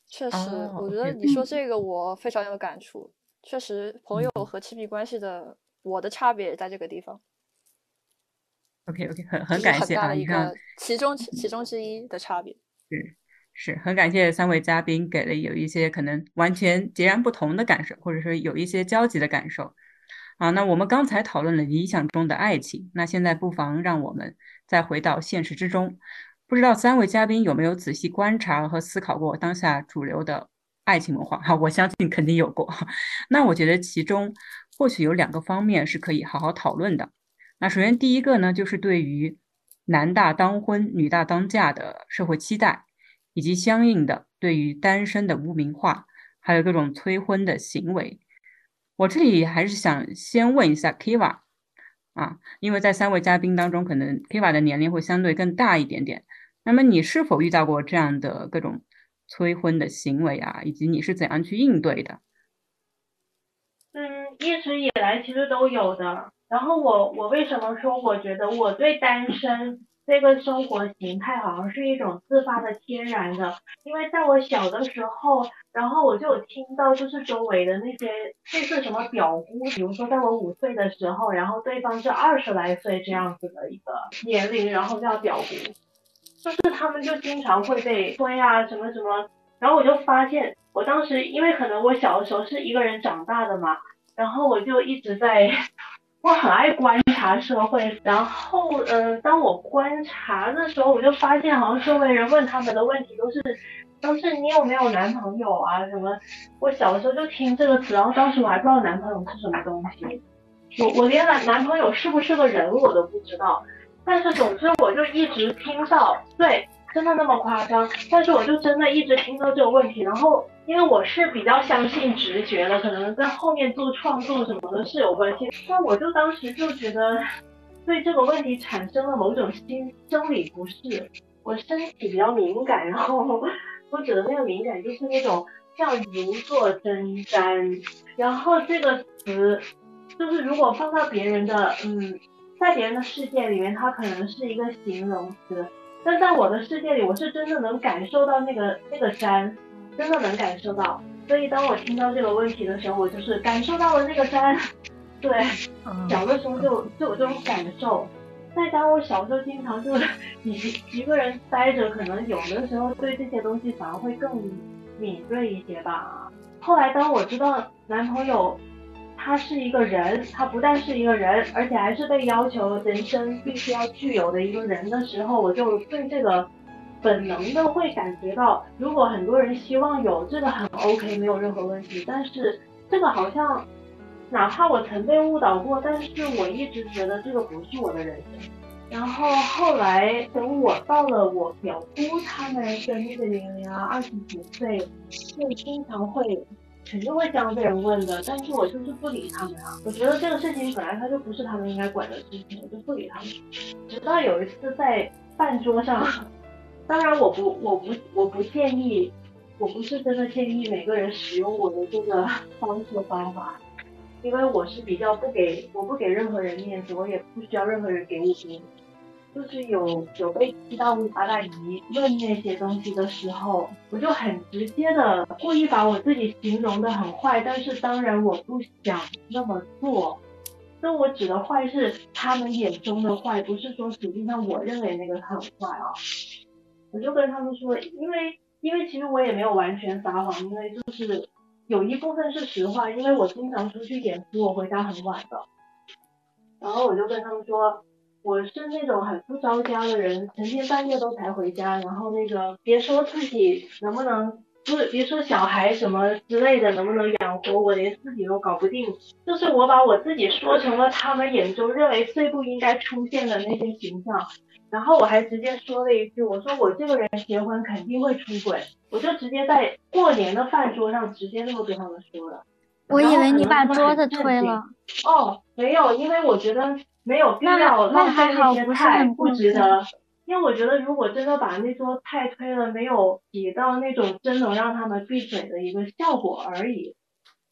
确实，我觉得你说这个我非常有感触。确实，朋友和亲密关系的我的差别在这个地方。OK OK，很很感谢啊，一个其中其中之一的差别。是是很感谢三位嘉宾给了有一些可能完全截然不同的感受，或者说有一些交集的感受。啊，那我们刚才讨论了理想中的爱情，那现在不妨让我们再回到现实之中。不知道三位嘉宾有没有仔细观察和思考过当下主流的爱情文化？哈，我相信肯定有过。那我觉得其中或许有两个方面是可以好好讨论的。那首先第一个呢，就是对于男大当婚、女大当嫁的社会期待，以及相应的对于单身的污名化，还有各种催婚的行为。我这里还是想先问一下 Kiva 啊，因为在三位嘉宾当中，可能 Kiva 的年龄会相对更大一点点。那么你是否遇到过这样的各种催婚的行为啊？以及你是怎样去应对的？嗯，一直以来其实都有的。然后我我为什么说我觉得我对单身这个生活形态好像是一种自发的天然的？因为在我小的时候，然后我就有听到就是周围的那些类似什么表姑，比如说在我五岁的时候，然后对方是二十来岁这样子的一个年龄，然后叫表姑。就是他们就经常会被催啊什么什么，然后我就发现，我当时因为可能我小的时候是一个人长大的嘛，然后我就一直在，我很爱观察社会，然后嗯，当我观察的时候，我就发现好像周围人问他们的问题都是都是你有没有男朋友啊什么，我小的时候就听这个词，然后当时我还不知道男朋友是什么东西，我我连男男朋友是不是个人我都不知道。但是总之我就一直听到，对，真的那么夸张？但是我就真的一直听到这个问题，然后因为我是比较相信直觉的，可能在后面做创作什么的是有关系。但我就当时就觉得对这个问题产生了某种心生理不适，我身体比较敏感，然后我指的那个敏感就是那种像如坐针毡，然后这个词就是如果放到别人的嗯。在别人的世界里面，它可能是一个形容词，但在我的世界里，我是真的能感受到那个那个山，真的能感受到。所以当我听到这个问题的时候，我就是感受到了那个山。对，小的时候就就有这种感受。再加我小时候经常就一一个人待着，可能有的时候对这些东西反而会更敏锐一些吧。后来当我知道男朋友。他是一个人，他不但是一个人，而且还是被要求人生必须要具有的一个人的时候，我就对这个本能的会感觉到，如果很多人希望有这个很 OK，没有任何问题。但是这个好像，哪怕我曾被误导过，但是我一直觉得这个不是我的人生。然后后来等我到了我表姑他们的那个年龄啊，二十几岁，就经常会。肯定会这样被人问的，但是我就是不理他们啊。我觉得这个事情本来他就不是他们应该管的事情，我就不理他们。直到有一次在饭桌上，当然我不我不我不建议，我不是真的建议每个人使用我的这个方式方法，因为我是比较不给我不给任何人面子，我也不需要任何人给我面子。就是有有被踢到阿大姨问那些东西的时候，我就很直接的故意把我自己形容的很坏，但是当然我不想那么做。那我指的坏是他们眼中的坏，不是说实际上我认为那个很坏啊。我就跟他们说，因为因为其实我也没有完全撒谎，因为就是有一部分是实话，因为我经常出去演出，我回家很晚的。然后我就跟他们说。我是那种很不着家的人，成天半夜都才回家，然后那个别说自己能不能，不是别说小孩什么之类的能不能养活我，连自己都搞不定。就是我把我自己说成了他们眼中认为最不应该出现的那些形象，然后我还直接说了一句，我说我这个人结婚肯定会出轨，我就直接在过年的饭桌上直接那么跟他们说了。我以为你把桌子推了。哦，没有，因为我觉得。没有必要浪费那些菜，不值得。因为我觉得，如果真的把那桌菜推了，没有起到那种真能让他们闭嘴的一个效果而已。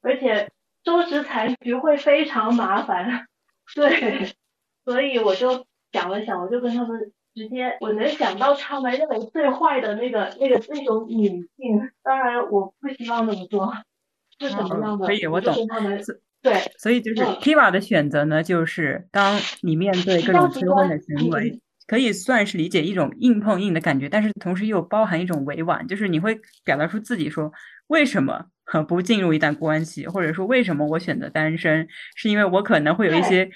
而且收拾残局会非常麻烦。对，所以我就想了想，我就跟他们直接，我能想到他们认为最坏的那个那个那种女性，当然我不希望那么做，是怎么样的？可以，我懂。他们对，所以就是 Kiva 的选择呢，就是当你面对各种催婚的行为。可以算是理解一种硬碰硬的感觉，但是同时又包含一种委婉，就是你会表达出自己说为什么不进入一段关系，或者说为什么我选择单身，是因为我可能会有一些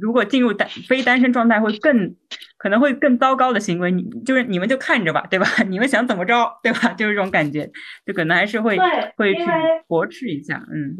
如果进入单非单身状态会更可能会更糟糕的行为，你就是你们就看着吧，对吧？你们想怎么着，对吧？就是这种感觉，就可能还是会会去驳斥一下，嗯。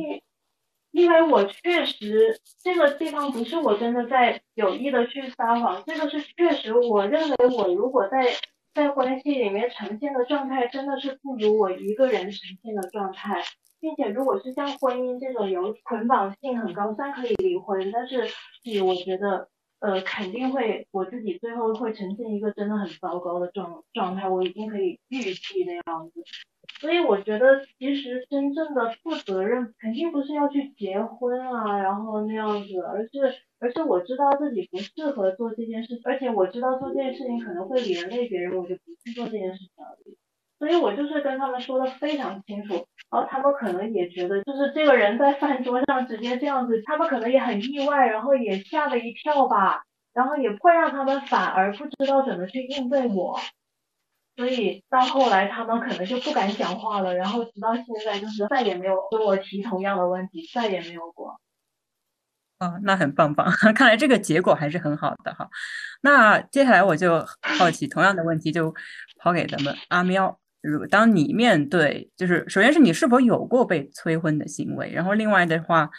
因为我确实这个地方不是我真的在有意的去撒谎，这个是确实我认为我如果在在关系里面呈现的状态真的是不如我一个人呈现的状态，并且如果是像婚姻这种有捆绑性很高，虽然可以离婚，但是你我觉得呃肯定会我自己最后会呈现一个真的很糟糕的状状态，我已经可以预计那样子。所以我觉得，其实真正的负责任肯定不是要去结婚啊，然后那样子，而是而是我知道自己不适合做这件事，而且我知道做这件事情可能会连累别人，我就不去做这件事情而已。所以我就是跟他们说的非常清楚，然后他们可能也觉得，就是这个人在饭桌上直接这样子，他们可能也很意外，然后也吓了一跳吧，然后也会让他们反而不知道怎么去应对我。所以到后来，他们可能就不敢讲话了，然后直到现在，就是再也没有跟我提同样的问题，再也没有过。哦，那很棒棒，看来这个结果还是很好的哈。那接下来我就好奇，同样的问题就抛给咱们阿喵。如当你面对，就是首先是你是否有过被催婚的行为，然后另外的话，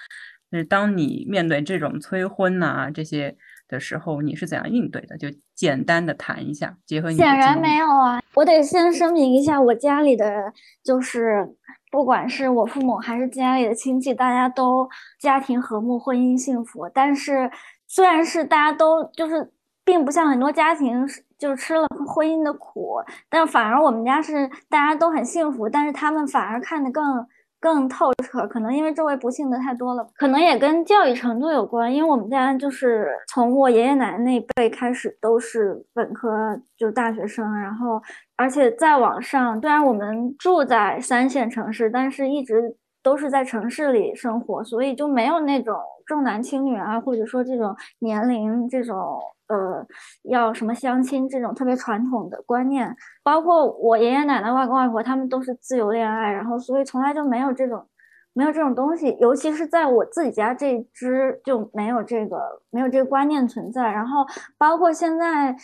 就是当你面对这种催婚呐这些。的时候你是怎样应对的？就简单的谈一下，结合你。显然没有啊，我得先声明一下，我家里的就是不管是我父母还是家里的亲戚，大家都家庭和睦，婚姻幸福。但是虽然是大家都就是，并不像很多家庭就是吃了婚姻的苦，但反而我们家是大家都很幸福，但是他们反而看得更。更透彻，可能因为周围不幸的太多了，可能也跟教育程度有关。因为我们家就是从我爷爷奶奶那辈开始都是本科，就是大学生，然后而且再往上，虽然我们住在三线城市，但是一直都是在城市里生活，所以就没有那种重男轻女啊，或者说这种年龄这种。呃，要什么相亲这种特别传统的观念，包括我爷爷奶奶、外公外婆他们都是自由恋爱，然后所以从来就没有这种没有这种东西，尤其是在我自己家这支就没有这个没有这个观念存在。然后包括现在，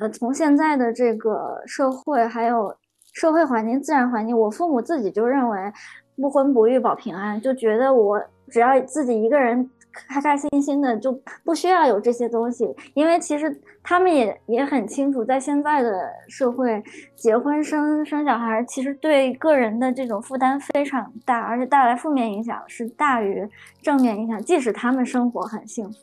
呃，从现在的这个社会还有社会环境、自然环境，我父母自己就认为不婚不育保平安，就觉得我只要自己一个人。开开心心的就不需要有这些东西，因为其实他们也也很清楚，在现在的社会，结婚生生小孩其实对个人的这种负担非常大，而且带来负面影响是大于正面影响。即使他们生活很幸福，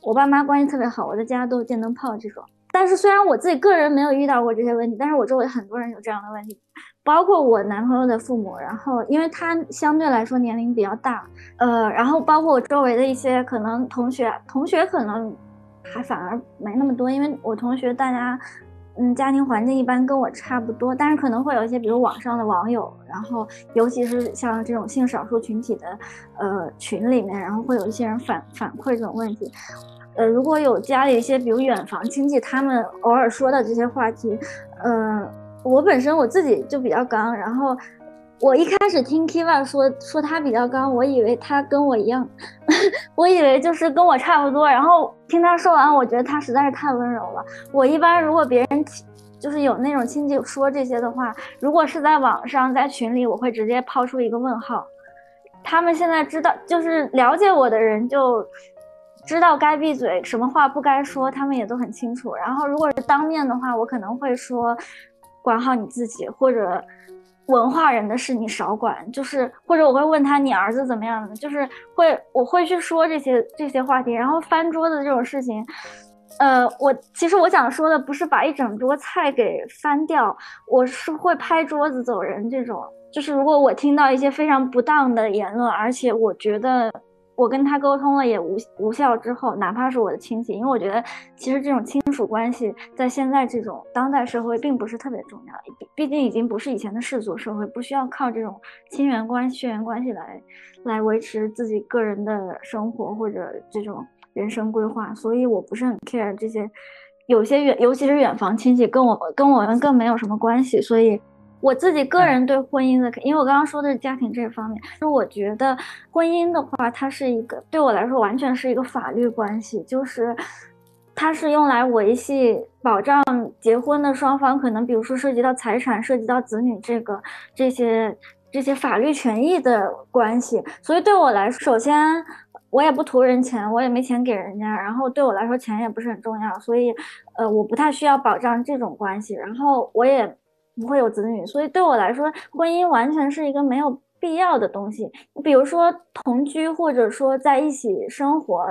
我爸妈关系特别好，我的家都是电灯泡这种。但是虽然我自己个人没有遇到过这些问题，但是我周围很多人有这样的问题。包括我男朋友的父母，然后因为他相对来说年龄比较大，呃，然后包括我周围的一些可能同学，同学可能还反而没那么多，因为我同学大家，嗯，家庭环境一般跟我差不多，但是可能会有一些，比如网上的网友，然后尤其是像这种性少数群体的，呃，群里面，然后会有一些人反反馈这种问题，呃，如果有家里一些比如远房亲戚，他们偶尔说的这些话题，嗯。我本身我自己就比较刚，然后我一开始听 Kiva 说说他比较刚，我以为他跟我一样，我以为就是跟我差不多。然后听他说完，我觉得他实在是太温柔了。我一般如果别人就是有那种亲戚说这些的话，如果是在网上在群里，我会直接抛出一个问号。他们现在知道，就是了解我的人就知道该闭嘴，什么话不该说，他们也都很清楚。然后如果是当面的话，我可能会说。管好你自己，或者文化人的事你少管，就是或者我会问他你儿子怎么样的，就是会我会去说这些这些话题，然后翻桌子这种事情，呃，我其实我想说的不是把一整桌菜给翻掉，我是会拍桌子走人这种，就是如果我听到一些非常不当的言论，而且我觉得。我跟他沟通了也无无效之后，哪怕是我的亲戚，因为我觉得其实这种亲属关系在现在这种当代社会并不是特别重要，毕毕竟已经不是以前的世俗社会，不需要靠这种亲缘关系、血缘关系来来维持自己个人的生活或者这种人生规划，所以我不是很 care 这些，有些远，尤其是远房亲戚跟我跟我们更没有什么关系，所以。我自己个人对婚姻的，因为我刚刚说的是家庭这方面，就我觉得婚姻的话，它是一个对我来说完全是一个法律关系，就是它是用来维系、保障结婚的双方可能，比如说涉及到财产、涉及到子女这个这些这些法律权益的关系。所以对我来说，首先我也不图人钱，我也没钱给人家，然后对我来说钱也不是很重要，所以呃，我不太需要保障这种关系，然后我也。不会有子女，所以对我来说，婚姻完全是一个没有必要的东西。比如说同居，或者说在一起生活，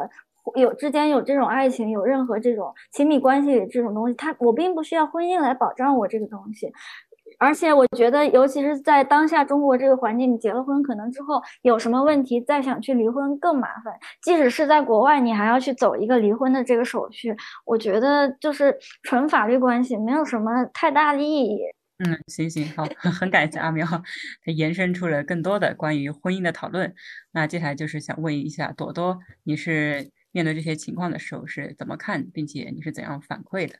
有之间有这种爱情，有任何这种亲密关系这种东西，它我并不需要婚姻来保障我这个东西。而且我觉得，尤其是在当下中国这个环境，你结了婚，可能之后有什么问题，再想去离婚更麻烦。即使是在国外，你还要去走一个离婚的这个手续，我觉得就是纯法律关系，没有什么太大的意义。嗯，行行好，很感谢阿苗，他延伸出了更多的关于婚姻的讨论。那接下来就是想问一下朵朵，你是面对这些情况的时候是怎么看，并且你是怎样反馈的？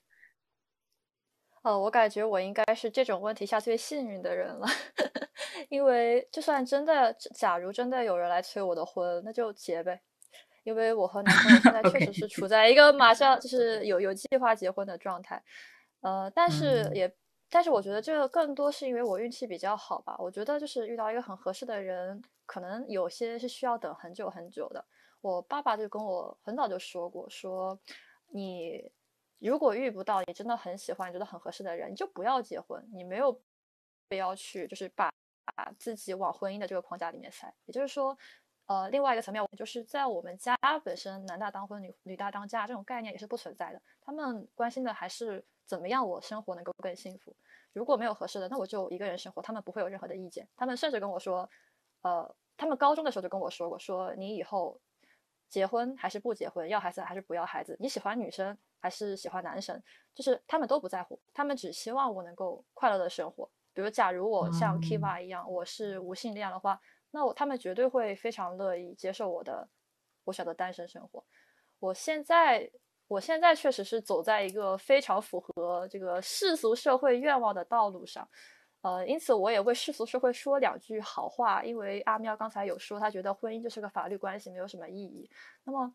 哦，我感觉我应该是这种问题下最幸运的人了，因为就算真的，假如真的有人来催我的婚，那就结呗，因为我和男朋友现在确实是 处在一个马上就是有有计划结婚的状态，呃，但是也。但是我觉得这个更多是因为我运气比较好吧。我觉得就是遇到一个很合适的人，可能有些是需要等很久很久的。我爸爸就跟我很早就说过，说你如果遇不到你真的很喜欢、觉得很合适的人，你就不要结婚，你没有必要去就是把把自己往婚姻的这个框架里面塞。也就是说，呃，另外一个层面，就是在我们家本身男大当婚、女女大当嫁这种概念也是不存在的。他们关心的还是。怎么样，我生活能够更幸福？如果没有合适的，那我就一个人生活，他们不会有任何的意见。他们甚至跟我说，呃，他们高中的时候就跟我说过，说你以后结婚还是不结婚，要孩子还是不要孩子，你喜欢女生还是喜欢男生，就是他们都不在乎，他们只希望我能够快乐的生活。比如，假如我像 Kiva 一样，我是无性恋的话，那我他们绝对会非常乐意接受我的，我选择单身生活。我现在。我现在确实是走在一个非常符合这个世俗社会愿望的道路上，呃，因此我也为世俗社会说两句好话。因为阿喵刚才有说，他觉得婚姻就是个法律关系，没有什么意义。那么，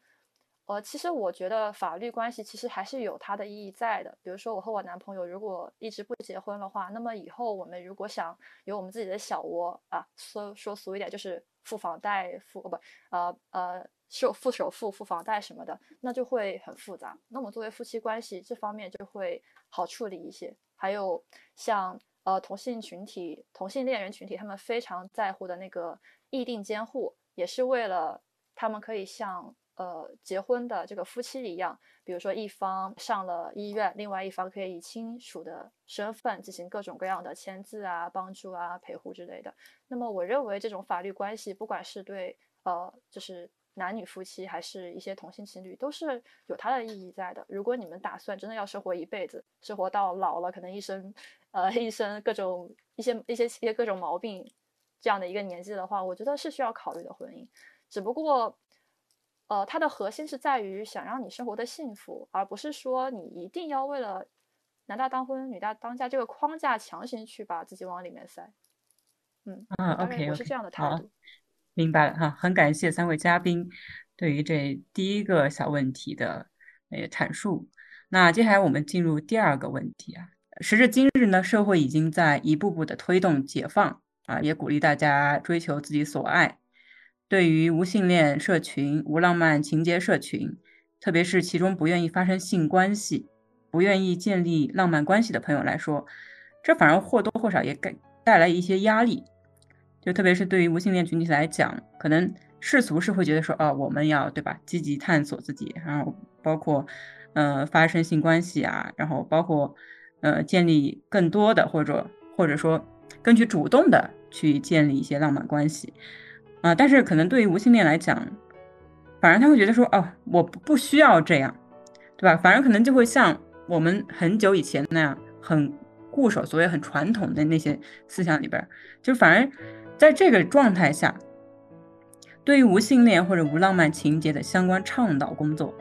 呃，其实我觉得法律关系其实还是有它的意义在的。比如说，我和我男朋友如果一直不结婚的话，那么以后我们如果想有我们自己的小窝啊，说说俗一点，就是付房贷，付不呃呃。首付首付付房贷什么的，那就会很复杂。那么作为夫妻关系这方面就会好处理一些。还有像呃同性群体、同性恋人群体，他们非常在乎的那个议定监护，也是为了他们可以像呃结婚的这个夫妻一样，比如说一方上了医院，另外一方可以以亲属的身份进行各种各样的签字啊、帮助啊、陪护之类的。那么我认为这种法律关系，不管是对呃就是。男女夫妻还是一些同性情侣，都是有它的意义在的。如果你们打算真的要生活一辈子，生活到老了，可能一生，呃，一生各种一些一些一些各种毛病这样的一个年纪的话，我觉得是需要考虑的婚姻。只不过，呃，它的核心是在于想让你生活的幸福，而不是说你一定要为了男大当婚、女大当嫁这个框架强行去把自己往里面塞。嗯嗯，OK，我是这样的态度。明白了哈，很感谢三位嘉宾对于这第一个小问题的呃阐述。那接下来我们进入第二个问题啊。时至今日呢，社会已经在一步步的推动解放啊，也鼓励大家追求自己所爱。对于无性恋社群、无浪漫情节社群，特别是其中不愿意发生性关系、不愿意建立浪漫关系的朋友来说，这反而或多或少也给带来一些压力。就特别是对于无性恋群体来讲，可能世俗是会觉得说，哦，我们要对吧，积极探索自己，然后包括，呃，发生性关系啊，然后包括，呃，建立更多的或者或者说根据主动的去建立一些浪漫关系啊。但是可能对于无性恋来讲，反而他会觉得说，哦，我不不需要这样，对吧？反而可能就会像我们很久以前那样，很固守所谓很传统的那些思想里边，就反而在这个状态下，对于无性恋或者无浪漫情节的相关倡导工作，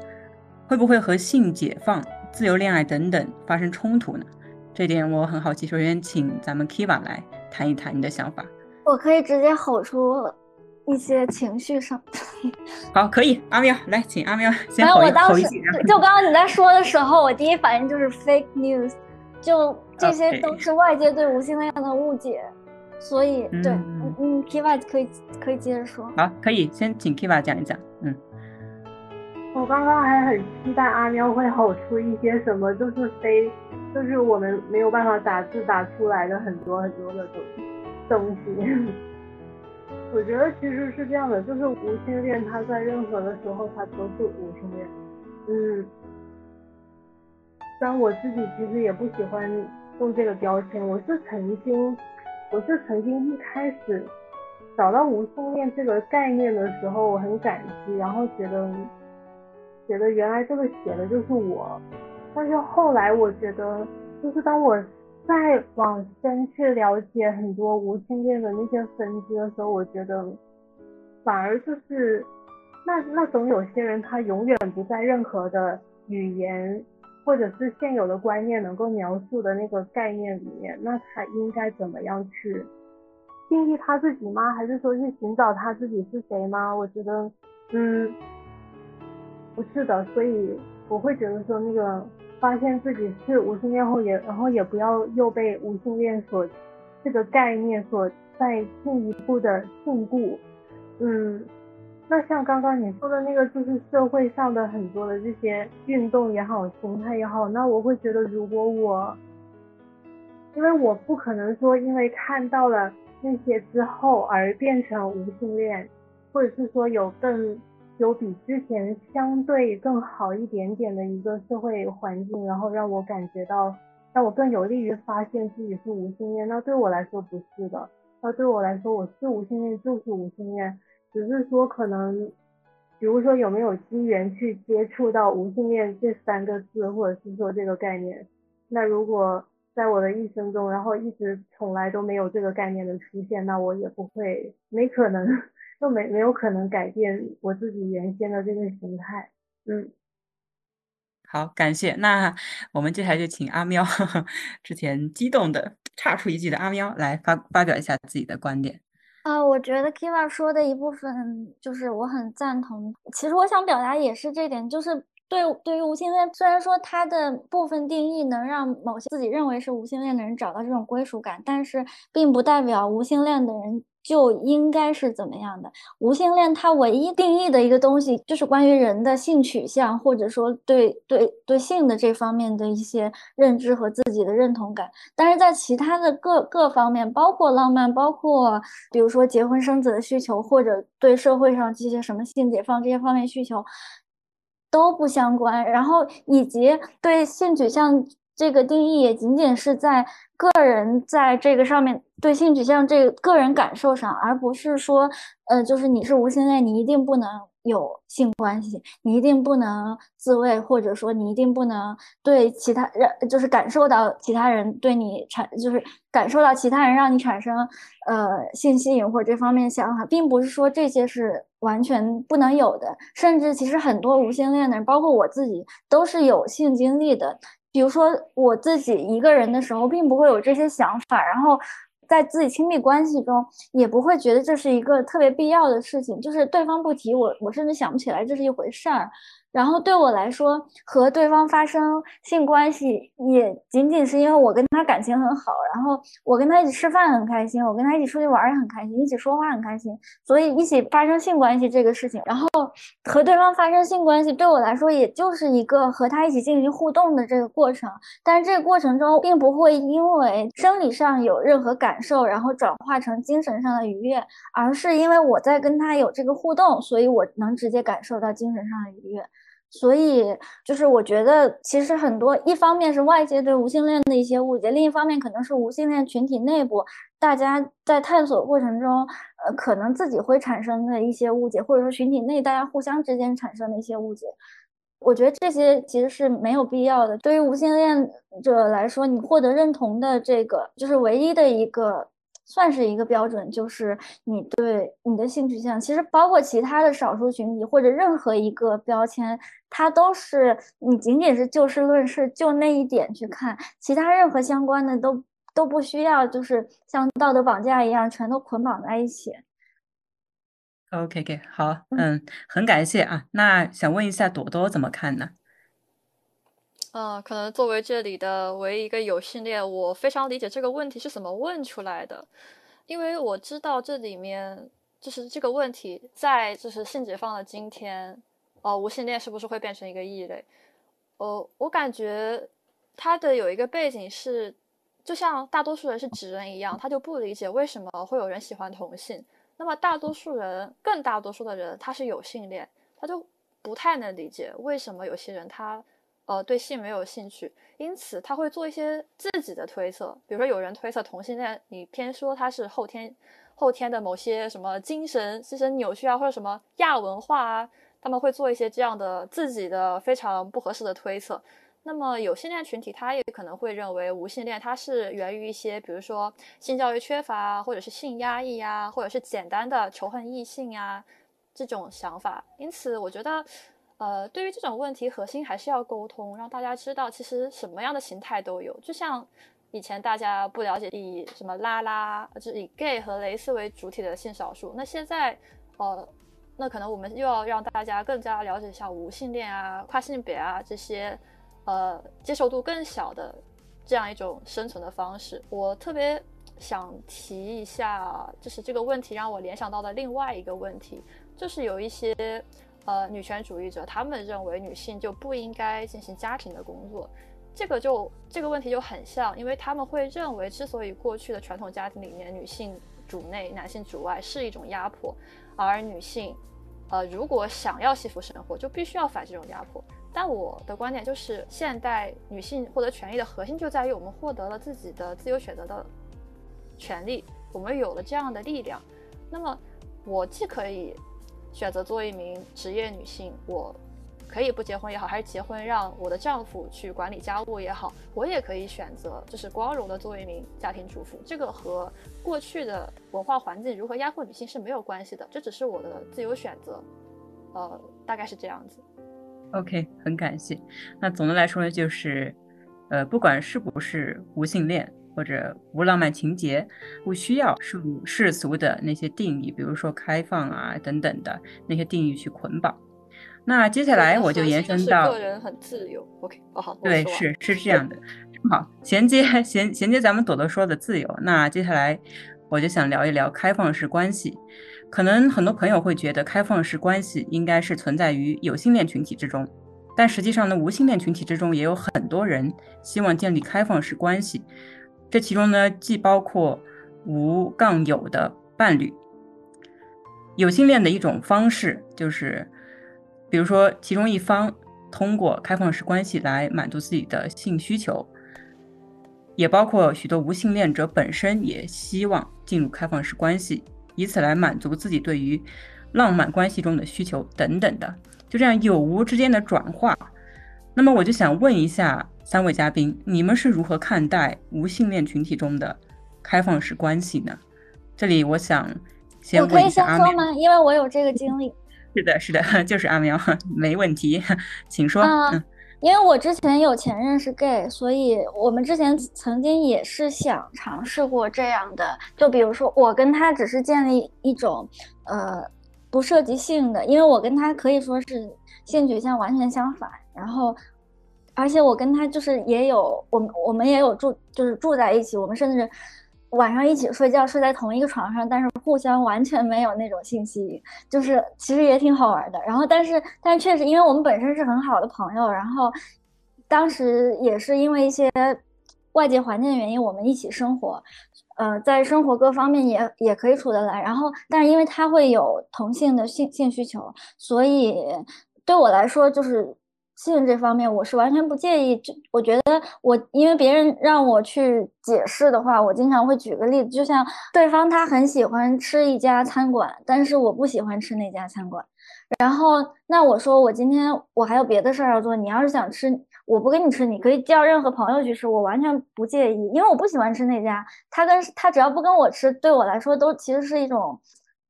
会不会和性解放、自由恋爱等等发生冲突呢？这点我很好奇。首先，请咱们 Kiva 来谈一谈你的想法。我可以直接吼出。一些情绪上，好，可以，阿喵来，请阿喵先吼一吼一句。就刚刚你在说的时候，我第一反应就是 fake news，就这些都是外界对无性恋的误解，所以对，嗯嗯，Kiva 可以可以接着说。好，可以先请 Kiva 讲一讲。嗯，我刚刚还很期待阿喵会吼出一些什么，就是非，就是我们没有办法打字打出来的很多很多的东东西。我觉得其实是这样的，就是无性恋，他在任何的时候他都是无性恋。嗯，但我自己其实也不喜欢用这个标签，我是曾经，我是曾经一开始找到无性恋这个概念的时候，我很感激，然后觉得觉得原来这个写的就是我，但是后来我觉得，就是当我。在往深去了解很多无性恋的那些分支的时候，我觉得反而就是那那种有些人他永远不在任何的语言或者是现有的观念能够描述的那个概念里面，那他应该怎么样去定义他自己吗？还是说去寻找他自己是谁吗？我觉得，嗯，不是的，所以我会觉得说那个。发现自己是无性恋后，也然后也不要又被无性恋所这个概念所再进一步的禁锢。嗯，那像刚刚你说的那个，就是社会上的很多的这些运动也好，形态也好，那我会觉得，如果我，因为我不可能说因为看到了那些之后而变成无性恋，或者是说有更。有比之前相对更好一点点的一个社会环境，然后让我感觉到，让我更有利于发现自己是无性恋。那对我来说不是的，那对我来说我是无性恋就是无性恋，只是说可能，比如说有没有机缘去接触到无性恋这三个字，或者是说这个概念。那如果在我的一生中，然后一直从来都没有这个概念的出现，那我也不会，没可能。就没没有可能改变我自己原先的这个形态，嗯，好，感谢。那我们接下来就请阿喵，之前激动的差出一句的阿喵来发发表一下自己的观点。啊，我觉得 Kiva 说的一部分就是我很赞同。其实我想表达也是这点，就是对对于无性恋，虽然说它的部分定义能让某些自己认为是无性恋的人找到这种归属感，但是并不代表无性恋的人。就应该是怎么样的？无性恋它唯一定义的一个东西，就是关于人的性取向，或者说对对对性的这方面的一些认知和自己的认同感。但是在其他的各各方面，包括浪漫，包括比如说结婚生子的需求，或者对社会上这些什么性解放这些方面需求都不相关。然后以及对性取向。这个定义也仅仅是在个人在这个上面对性取向这个个人感受上，而不是说，呃，就是你是无性恋，你一定不能有性关系，你一定不能自慰，或者说你一定不能对其他人，就是感受到其他人对你产，就是感受到其他人让你产生呃性吸引或者这方面想法，并不是说这些是完全不能有的，甚至其实很多无性恋的人，包括我自己，都是有性经历的。比如说我自己一个人的时候，并不会有这些想法，然后在自己亲密关系中，也不会觉得这是一个特别必要的事情，就是对方不提我，我甚至想不起来这是一回事儿。然后对我来说，和对方发生性关系也仅仅是因为我跟他感情很好，然后我跟他一起吃饭很开心，我跟他一起出去玩也很开心，一起说话很开心，所以一起发生性关系这个事情，然后和对方发生性关系对我来说，也就是一个和他一起进行互动的这个过程。但是这个过程中，并不会因为生理上有任何感受，然后转化成精神上的愉悦，而是因为我在跟他有这个互动，所以我能直接感受到精神上的愉悦。所以，就是我觉得，其实很多，一方面是外界对无性恋的一些误解，另一方面可能是无性恋群体内部大家在探索过程中，呃，可能自己会产生的一些误解，或者说群体内大家互相之间产生的一些误解。我觉得这些其实是没有必要的。对于无性恋者来说，你获得认同的这个就是唯一的一个，算是一个标准，就是你对你的性取向。其实包括其他的少数群体或者任何一个标签，它都是你仅仅是就事论事，就那一点去看，其他任何相关的都都不需要，就是像道德绑架一样全都捆绑在一起。OK，OK，好，嗯，很感谢啊。那想问一下朵朵怎么看呢？嗯，可能作为这里的唯一一个有性恋，我非常理解这个问题是怎么问出来的，因为我知道这里面就是这个问题在就是性解放的今天，哦，无性恋是不是会变成一个异类？呃，我感觉它的有一个背景是，就像大多数人是直人一样，他就不理解为什么会有人喜欢同性。那么大多数人，更大多数的人，他是有性恋，他就不太能理解为什么有些人他，呃，对性没有兴趣，因此他会做一些自己的推测，比如说有人推测同性恋，你偏说他是后天后天的某些什么精神精神扭曲啊，或者什么亚文化啊，他们会做一些这样的自己的非常不合适的推测。那么有性恋群体，他也可能会认为无性恋它是源于一些，比如说性教育缺乏，或者是性压抑呀，或者是简单的仇恨异性啊这种想法。因此，我觉得，呃，对于这种问题，核心还是要沟通，让大家知道，其实什么样的形态都有。就像以前大家不了解以什么拉拉，就是以 gay 和蕾丝为主体的性少数，那现在，呃，那可能我们又要让大家更加了解一下无性恋啊、跨性别啊这些。呃，接受度更小的这样一种生存的方式，我特别想提一下，就是这个问题让我联想到的另外一个问题，就是有一些呃女权主义者，他们认为女性就不应该进行家庭的工作，这个就这个问题就很像，因为他们会认为，之所以过去的传统家庭里面女性主内，男性主外是一种压迫，而女性呃如果想要幸福生活，就必须要反这种压迫。但我的观点就是，现代女性获得权利的核心就在于我们获得了自己的自由选择的权利，我们有了这样的力量。那么，我既可以选择做一名职业女性，我可以不结婚也好，还是结婚让我的丈夫去管理家务也好，我也可以选择就是光荣的做一名家庭主妇。这个和过去的文化环境如何压迫女性是没有关系的，这只是我的自由选择。呃，大概是这样子。OK，很感谢。那总的来说呢，就是，呃，不管是不是无性恋或者无浪漫情节，不需要受世俗的那些定义，比如说开放啊等等的那些定义去捆绑。那接下来我就延伸到个人很自由。OK，哦好，对，是是这样的。好衔接衔衔接咱们朵朵说的自由。那接下来我就想聊一聊开放式关系。可能很多朋友会觉得开放式关系应该是存在于有性恋群体之中，但实际上呢，无性恋群体之中也有很多人希望建立开放式关系。这其中呢，既包括无杠有的伴侣。有性恋的一种方式就是，比如说其中一方通过开放式关系来满足自己的性需求，也包括许多无性恋者本身也希望进入开放式关系。以此来满足自己对于浪漫关系中的需求等等的，就这样有无之间的转化。那么我就想问一下三位嘉宾，你们是如何看待无性恋群体中的开放式关系呢？这里我想先问一下阿喵吗？因为我有这个经历。是的，是的，就是阿喵，没问题，请说。嗯。因为我之前有前任是 gay，所以我们之前曾经也是想尝试过这样的，就比如说我跟他只是建立一种，呃，不涉及性的，因为我跟他可以说是性取向完全相反，然后，而且我跟他就是也有我们我们也有住就是住在一起，我们甚至。晚上一起睡觉，睡在同一个床上，但是互相完全没有那种信息，就是其实也挺好玩的。然后，但是，但是确实，因为我们本身是很好的朋友，然后当时也是因为一些外界环境的原因，我们一起生活，呃，在生活各方面也也可以处得来。然后，但是因为他会有同性的性性需求，所以对我来说，就是性这方面，我是完全不介意。就我觉得，我因为别人让我去解释的话，我经常会举个例子，就像对方他很喜欢吃一家餐馆，但是我不喜欢吃那家餐馆。然后那我说我今天我还有别的事儿要做，你要是想吃，我不跟你吃，你可以叫任何朋友去吃，我完全不介意，因为我不喜欢吃那家。他跟他只要不跟我吃，对我来说都其实是一种，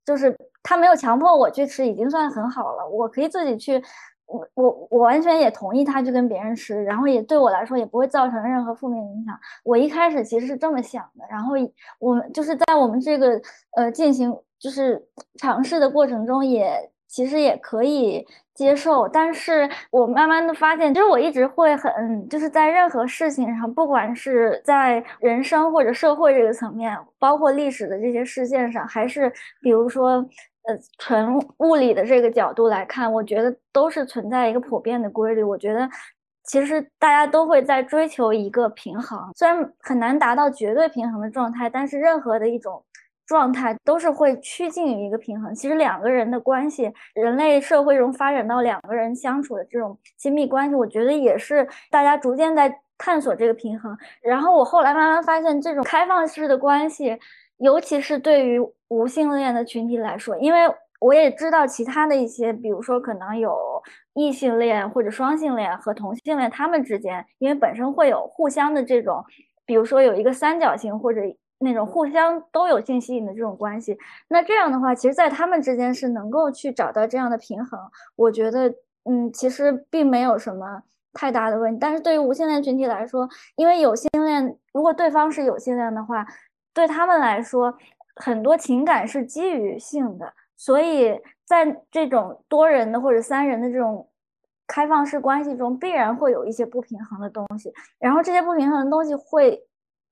就是他没有强迫我去吃，已经算很好了。我可以自己去。我我我完全也同意他去跟别人吃，然后也对我来说也不会造成任何负面影响。我一开始其实是这么想的，然后我们就是在我们这个呃进行就是尝试的过程中，也其实也可以接受。但是我慢慢的发现，就是我一直会很就是在任何事情上，不管是在人生或者社会这个层面，包括历史的这些事件上，还是比如说。呃，纯物理的这个角度来看，我觉得都是存在一个普遍的规律。我觉得其实大家都会在追求一个平衡，虽然很难达到绝对平衡的状态，但是任何的一种状态都是会趋近于一个平衡。其实两个人的关系，人类社会中发展到两个人相处的这种亲密关系，我觉得也是大家逐渐在探索这个平衡。然后我后来慢慢发现，这种开放式的关系。尤其是对于无性恋的群体来说，因为我也知道其他的一些，比如说可能有异性恋或者双性恋和同性恋，他们之间因为本身会有互相的这种，比如说有一个三角形或者那种互相都有性吸引的这种关系，那这样的话，其实，在他们之间是能够去找到这样的平衡。我觉得，嗯，其实并没有什么太大的问题。但是对于无性恋群体来说，因为有性恋，如果对方是有性恋的话。对他们来说，很多情感是基于性的，所以在这种多人的或者三人的这种开放式关系中，必然会有一些不平衡的东西。然后这些不平衡的东西会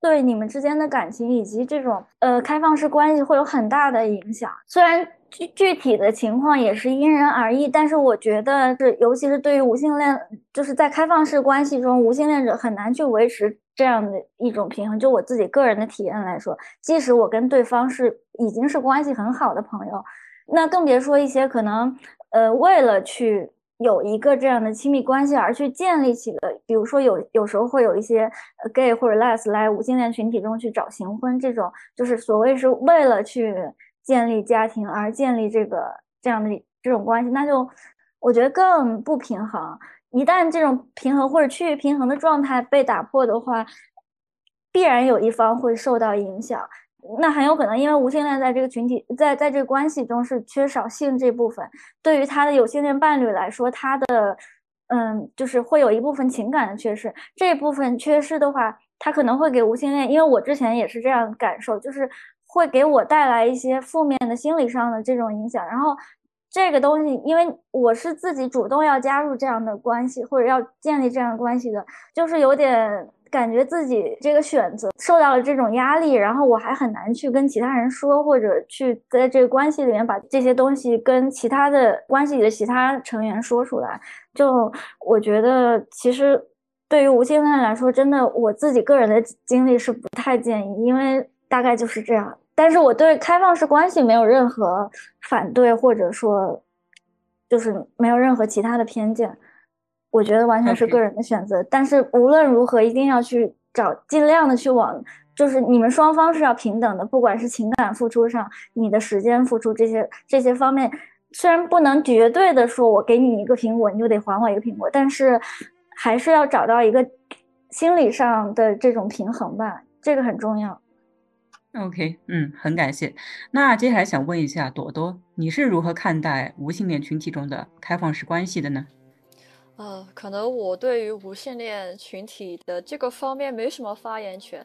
对你们之间的感情以及这种呃开放式关系会有很大的影响。虽然具具体的情况也是因人而异，但是我觉得是，尤其是对于无性恋，就是在开放式关系中，无性恋者很难去维持。这样的一种平衡，就我自己个人的体验来说，即使我跟对方是已经是关系很好的朋友，那更别说一些可能，呃，为了去有一个这样的亲密关系而去建立起的，比如说有有时候会有一些 gay 或者 les 来无性恋群体中去找行婚，这种就是所谓是为了去建立家庭而建立这个这样的这种关系，那就我觉得更不平衡。一旦这种平衡或者趋于平衡的状态被打破的话，必然有一方会受到影响。那很有可能因为无性恋在这个群体在在这个关系中是缺少性这部分，对于他的有性恋伴侣来说，他的嗯就是会有一部分情感的缺失。这部分缺失的话，他可能会给无性恋，因为我之前也是这样感受，就是会给我带来一些负面的心理上的这种影响，然后。这个东西，因为我是自己主动要加入这样的关系，或者要建立这样关系的，就是有点感觉自己这个选择受到了这种压力，然后我还很难去跟其他人说，或者去在这个关系里面把这些东西跟其他的关系里的其他成员说出来。就我觉得，其实对于无性恋来说，真的我自己个人的经历是不太建议，因为大概就是这样。但是我对开放式关系没有任何反对，或者说，就是没有任何其他的偏见。我觉得完全是个人的选择。但是无论如何，一定要去找，尽量的去往，就是你们双方是要平等的，不管是情感付出上，你的时间付出这些这些方面，虽然不能绝对的说我给你一个苹果，你就得还我一个苹果，但是还是要找到一个心理上的这种平衡吧，这个很重要。OK，嗯，很感谢。那接下来想问一下朵朵，你是如何看待无性恋群体中的开放式关系的呢？呃，可能我对于无性恋群体的这个方面没什么发言权，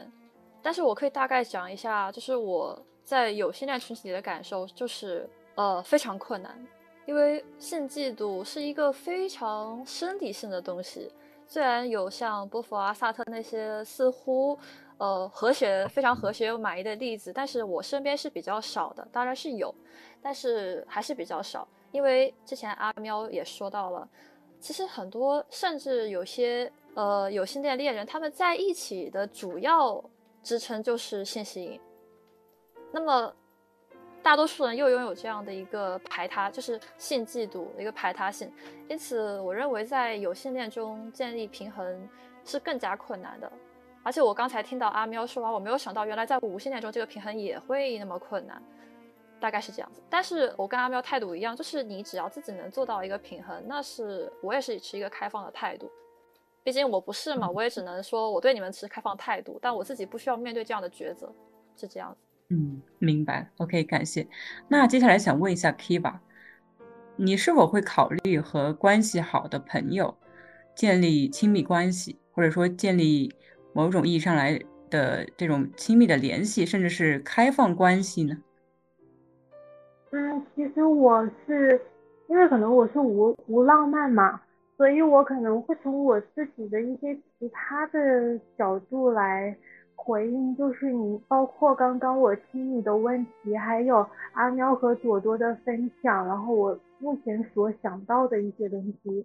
但是我可以大概讲一下，就是我在有性恋群体里的感受，就是呃非常困难，因为性嫉妒是一个非常生理性的东西，虽然有像波伏娃、萨特那些似乎。呃，和谐非常和谐又满意的例子，但是我身边是比较少的，当然是有，但是还是比较少。因为之前阿喵也说到了，其实很多甚至有些呃有性恋恋人，他们在一起的主要支撑就是性吸引。那么大多数人又拥有这样的一个排他，就是性嫉妒一个排他性，因此我认为在有性恋中建立平衡是更加困难的。而且我刚才听到阿喵说完，我没有想到原来在无性恋中这个平衡也会那么困难，大概是这样子。但是我跟阿喵态度一样，就是你只要自己能做到一个平衡，那是我也是持一个开放的态度。毕竟我不是嘛，我也只能说我对你们持开放态度，但我自己不需要面对这样的抉择，是这样子。嗯，明白。OK，感谢。那接下来想问一下 Kiva，你是否会考虑和关系好的朋友建立亲密关系，或者说建立某种意义上来的这种亲密的联系，甚至是开放关系呢？嗯，其实我是因为可能我是无无浪漫嘛，所以我可能会从我自己的一些其他的角度来。回应就是你，包括刚刚我听你的问题，还有阿喵和朵朵的分享，然后我目前所想到的一些东西，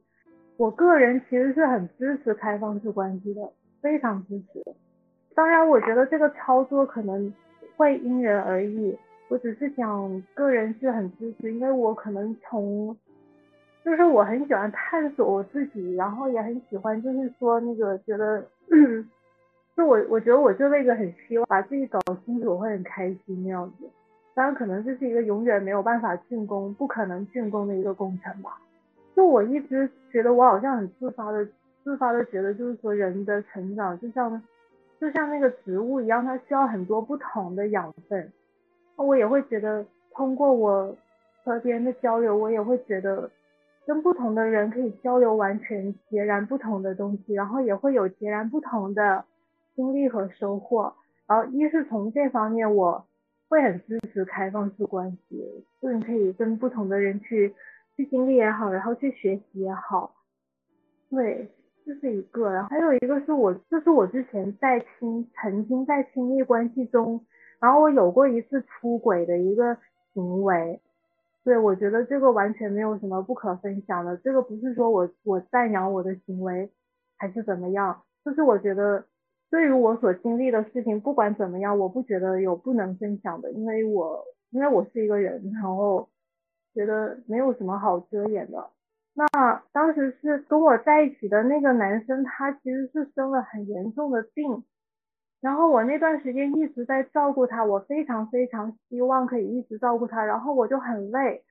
我个人其实是很支持开放式关系的，非常支持。当然，我觉得这个操作可能会因人而异，我只是讲个人是很支持，因为我可能从，就是我很喜欢探索我自己，然后也很喜欢，就是说那个觉得。就我，我觉得我这辈子很希望把自己搞清楚，我会很开心那样子。当然，可能这是一个永远没有办法竣工、不可能竣工的一个工程吧。就我一直觉得我好像很自发的、自发的觉得，就是说人的成长就像就像那个植物一样，它需要很多不同的养分。我也会觉得通过我和别人的交流，我也会觉得跟不同的人可以交流完全截然不同的东西，然后也会有截然不同的。经历和收获，然后一是从这方面我会很支持开放式关系，就你可以跟不同的人去去经历也好，然后去学习也好，对，这是一个。然后还有一个是我，这是我之前在亲曾经在亲密关系中，然后我有过一次出轨的一个行为，对我觉得这个完全没有什么不可分享的，这个不是说我我赞扬我的行为还是怎么样，就是我觉得。对于我所经历的事情，不管怎么样，我不觉得有不能分享的，因为我因为我是一个人，然后觉得没有什么好遮掩的。那当时是跟我在一起的那个男生，他其实是生了很严重的病，然后我那段时间一直在照顾他，我非常非常希望可以一直照顾他，然后我就很累，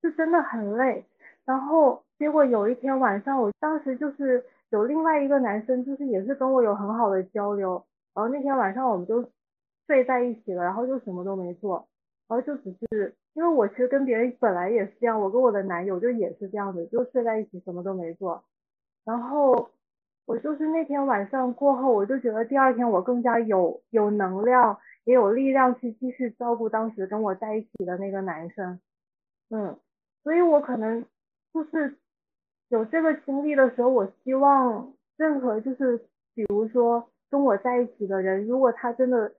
是真的很累。然后结果有一天晚上，我当时就是。有另外一个男生，就是也是跟我有很好的交流，然后那天晚上我们就睡在一起了，然后就什么都没做，然后就只是因为我其实跟别人本来也是这样，我跟我的男友就也是这样子，就睡在一起什么都没做，然后我就是那天晚上过后，我就觉得第二天我更加有有能量，也有力量去继续照顾当时跟我在一起的那个男生，嗯，所以我可能就是。有这个经历的时候，我希望任何就是比如说跟我在一起的人，如果他真的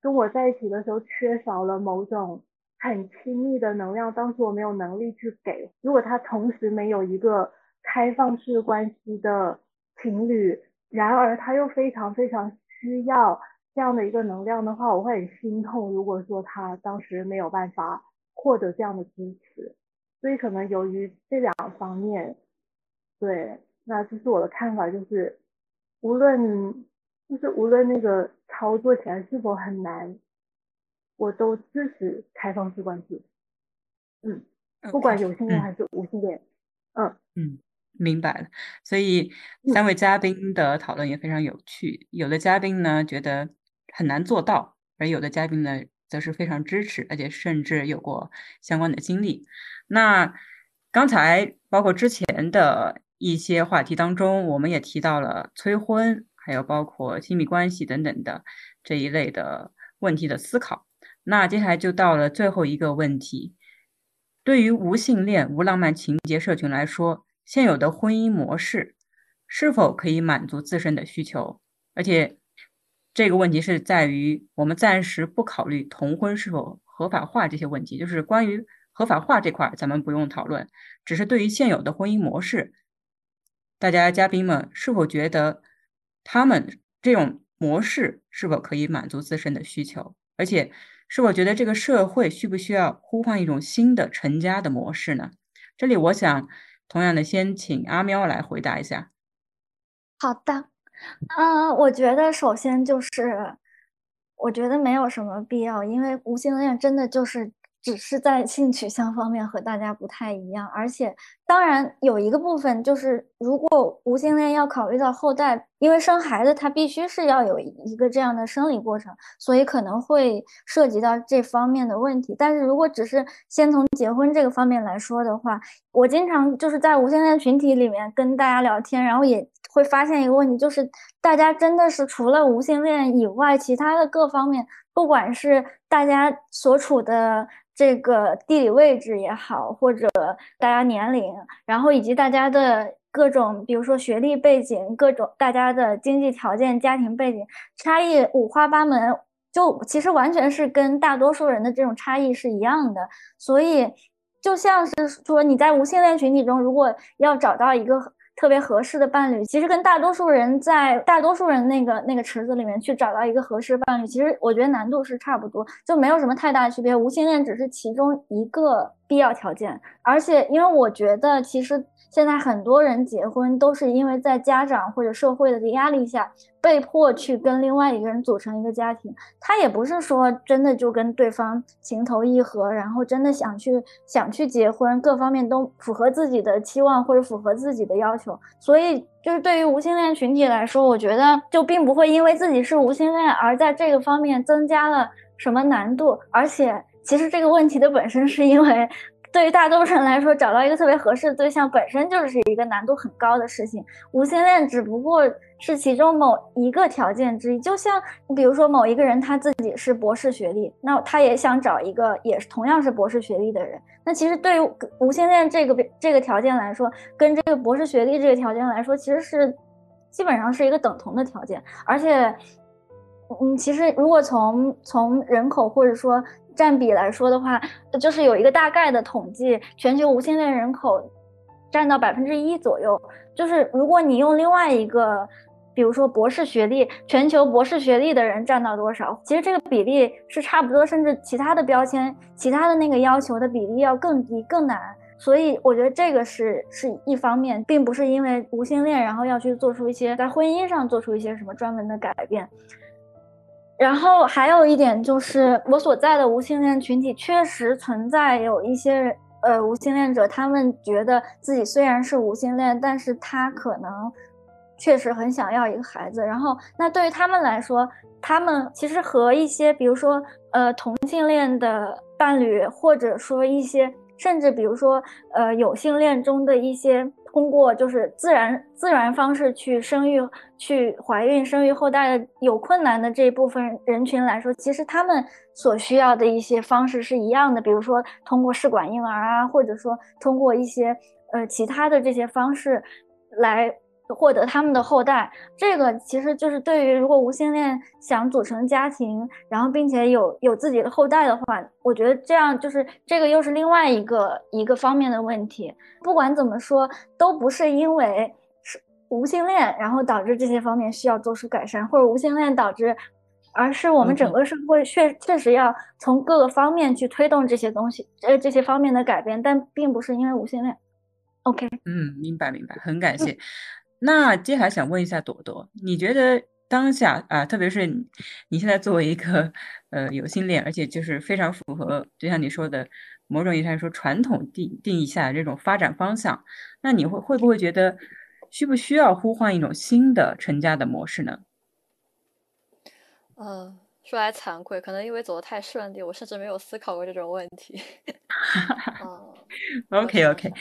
跟我在一起的时候缺少了某种很亲密的能量，当时我没有能力去给，如果他同时没有一个开放式关系的情侣，然而他又非常非常需要这样的一个能量的话，我会很心痛。如果说他当时没有办法获得这样的支持，所以可能由于这两方面。对，那这是我的看法，就是无论就是无论那个操作起来是否很难，我都支持开放式关系。嗯，不管有性恋还是无性恋。嗯嗯，明白了。所以三位嘉宾的讨论也非常有趣。有的嘉宾呢觉得很难做到，而有的嘉宾呢则是非常支持，而且甚至有过相关的经历。那刚才包括之前的。一些话题当中，我们也提到了催婚，还有包括亲密关系等等的这一类的问题的思考。那接下来就到了最后一个问题：对于无性恋、无浪漫情节社群来说，现有的婚姻模式是否可以满足自身的需求？而且这个问题是在于我们暂时不考虑同婚是否合法化这些问题，就是关于合法化这块，咱们不用讨论，只是对于现有的婚姻模式。大家嘉宾们是否觉得他们这种模式是否可以满足自身的需求？而且是我觉得这个社会需不需要呼唤一种新的成家的模式呢？这里我想同样的先请阿喵来回答一下。好的，嗯，我觉得首先就是，我觉得没有什么必要，因为无性恋真的就是。只是在性取向方面和大家不太一样，而且当然有一个部分就是，如果无性恋要考虑到后代，因为生孩子它必须是要有一个这样的生理过程，所以可能会涉及到这方面的问题。但是如果只是先从结婚这个方面来说的话，我经常就是在无性恋群体里面跟大家聊天，然后也会发现一个问题，就是大家真的是除了无性恋以外，其他的各方面，不管是大家所处的。这个地理位置也好，或者大家年龄，然后以及大家的各种，比如说学历背景，各种大家的经济条件、家庭背景差异五花八门，就其实完全是跟大多数人的这种差异是一样的。所以，就像是说你在无性恋群体中，如果要找到一个。特别合适的伴侣，其实跟大多数人在大多数人那个那个池子里面去找到一个合适伴侣，其实我觉得难度是差不多，就没有什么太大区别。无性恋只是其中一个必要条件，而且因为我觉得其实。现在很多人结婚都是因为在家长或者社会的压力下被迫去跟另外一个人组成一个家庭，他也不是说真的就跟对方情投意合，然后真的想去想去结婚，各方面都符合自己的期望或者符合自己的要求，所以就是对于无性恋群体来说，我觉得就并不会因为自己是无性恋而在这个方面增加了什么难度，而且其实这个问题的本身是因为。对于大多数人来说，找到一个特别合适的对象本身就是一个难度很高的事情。无性恋只不过是其中某一个条件之一。就像比如说某一个人他自己是博士学历，那他也想找一个也是同样是博士学历的人。那其实对于无性恋这个这个条件来说，跟这个博士学历这个条件来说，其实是基本上是一个等同的条件。而且，嗯，其实如果从从人口或者说占比来说的话，就是有一个大概的统计，全球无性恋人口占到百分之一左右。就是如果你用另外一个，比如说博士学历，全球博士学历的人占到多少？其实这个比例是差不多，甚至其他的标签、其他的那个要求的比例要更低、更难。所以我觉得这个是是一方面，并不是因为无性恋，然后要去做出一些在婚姻上做出一些什么专门的改变。然后还有一点就是，我所在的无性恋群体确实存在有一些呃无性恋者，他们觉得自己虽然是无性恋，但是他可能确实很想要一个孩子。然后，那对于他们来说，他们其实和一些比如说呃同性恋的伴侣，或者说一些甚至比如说呃有性恋中的一些。通过就是自然自然方式去生育、去怀孕、生育后代的有困难的这一部分人群来说，其实他们所需要的一些方式是一样的，比如说通过试管婴儿啊，或者说通过一些呃其他的这些方式来。获得他们的后代，这个其实就是对于如果无性恋想组成家庭，然后并且有有自己的后代的话，我觉得这样就是这个又是另外一个一个方面的问题。不管怎么说，都不是因为无性恋，然后导致这些方面需要做出改善，或者无性恋导致，而是我们整个社会确确实要从各个方面去推动这些东西，呃，这些方面的改变，但并不是因为无性恋。OK，嗯，明白明白，很感谢。那接下来想问一下朵朵，你觉得当下啊，特别是你现在作为一个呃有性恋，而且就是非常符合，就像你说的，某种意义上说传统定定义下的这种发展方向，那你会会不会觉得需不需要呼唤一种新的成家的模式呢？嗯，说来惭愧，可能因为走的太顺利，我甚至没有思考过这种问题。嗯，OK OK，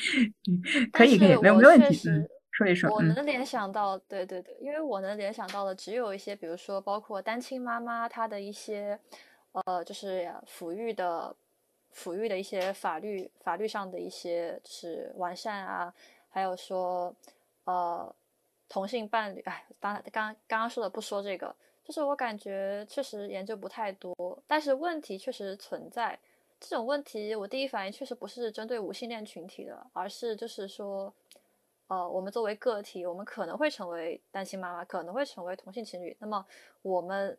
可以可以，没有没问题。说一说，我能联想到，对对对，因为我能联想到的只有一些，比如说包括单亲妈妈她的一些，呃，就是抚育的抚育的一些法律法律上的一些是完善啊，还有说呃同性伴侣，哎，刚刚刚刚说的不说这个，就是我感觉确实研究不太多，但是问题确实存在。这种问题我第一反应确实不是针对无性恋群体的，而是就是说。呃，我们作为个体，我们可能会成为单亲妈妈，可能会成为同性情侣。那么，我们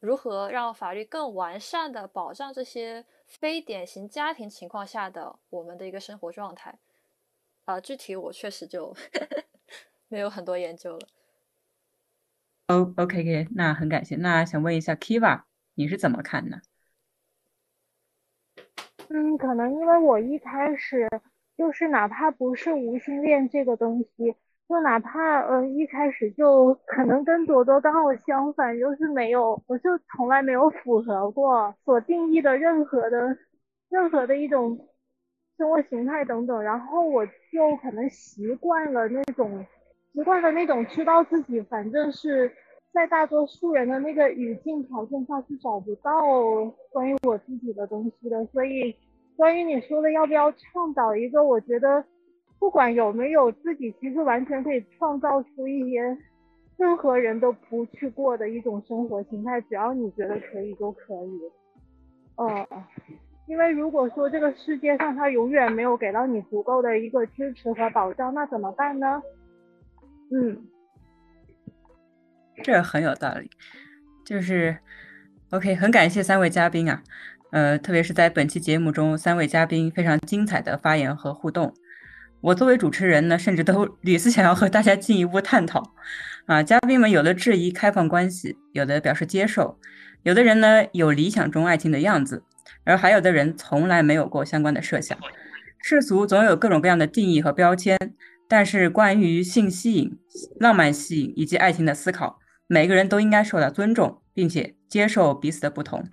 如何让法律更完善的保障这些非典型家庭情况下的我们的一个生活状态。啊，具体我确实就 没有很多研究了。哦，OK，OK，那很感谢。那想问一下 Kiva，你是怎么看呢？嗯，可能因为我一开始就是哪怕不是无性恋这个东西，就哪怕呃一开始就可能跟朵朵刚好相反，就是没有，我就从来没有符合过所定义的任何的任何的一种生活形态等等，然后我就可能习惯了那种习惯了那种知道自己反正是在大多数人的那个语境条件下是找不到关于我自己的东西的，所以关于你说的要不要倡导一个，我觉得不管有没有自己，其实完全可以创造出一些任何人都不去过的一种生活形态，只要你觉得可以就可以。嗯，因为如果说这个世界上它永远没有给到你足够的一个支持和保障，那怎么办呢？嗯。这很有道理，就是 OK，很感谢三位嘉宾啊，呃，特别是在本期节目中，三位嘉宾非常精彩的发言和互动。我作为主持人呢，甚至都 屡次想要和大家进一步探讨啊。嘉宾们有的质疑开放关系，有的表示接受，有的人呢有理想中爱情的样子，而还有的人从来没有过相关的设想。世俗总有各种各样的定义和标签，但是关于性吸引、浪漫吸引以及爱情的思考。每个人都应该受到尊重，并且接受彼此的不同。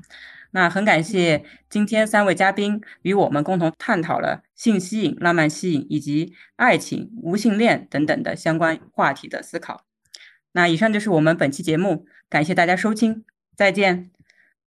那很感谢今天三位嘉宾与我们共同探讨了性吸引、浪漫吸引以及爱情、无性恋等等的相关话题的思考。那以上就是我们本期节目，感谢大家收听，再见。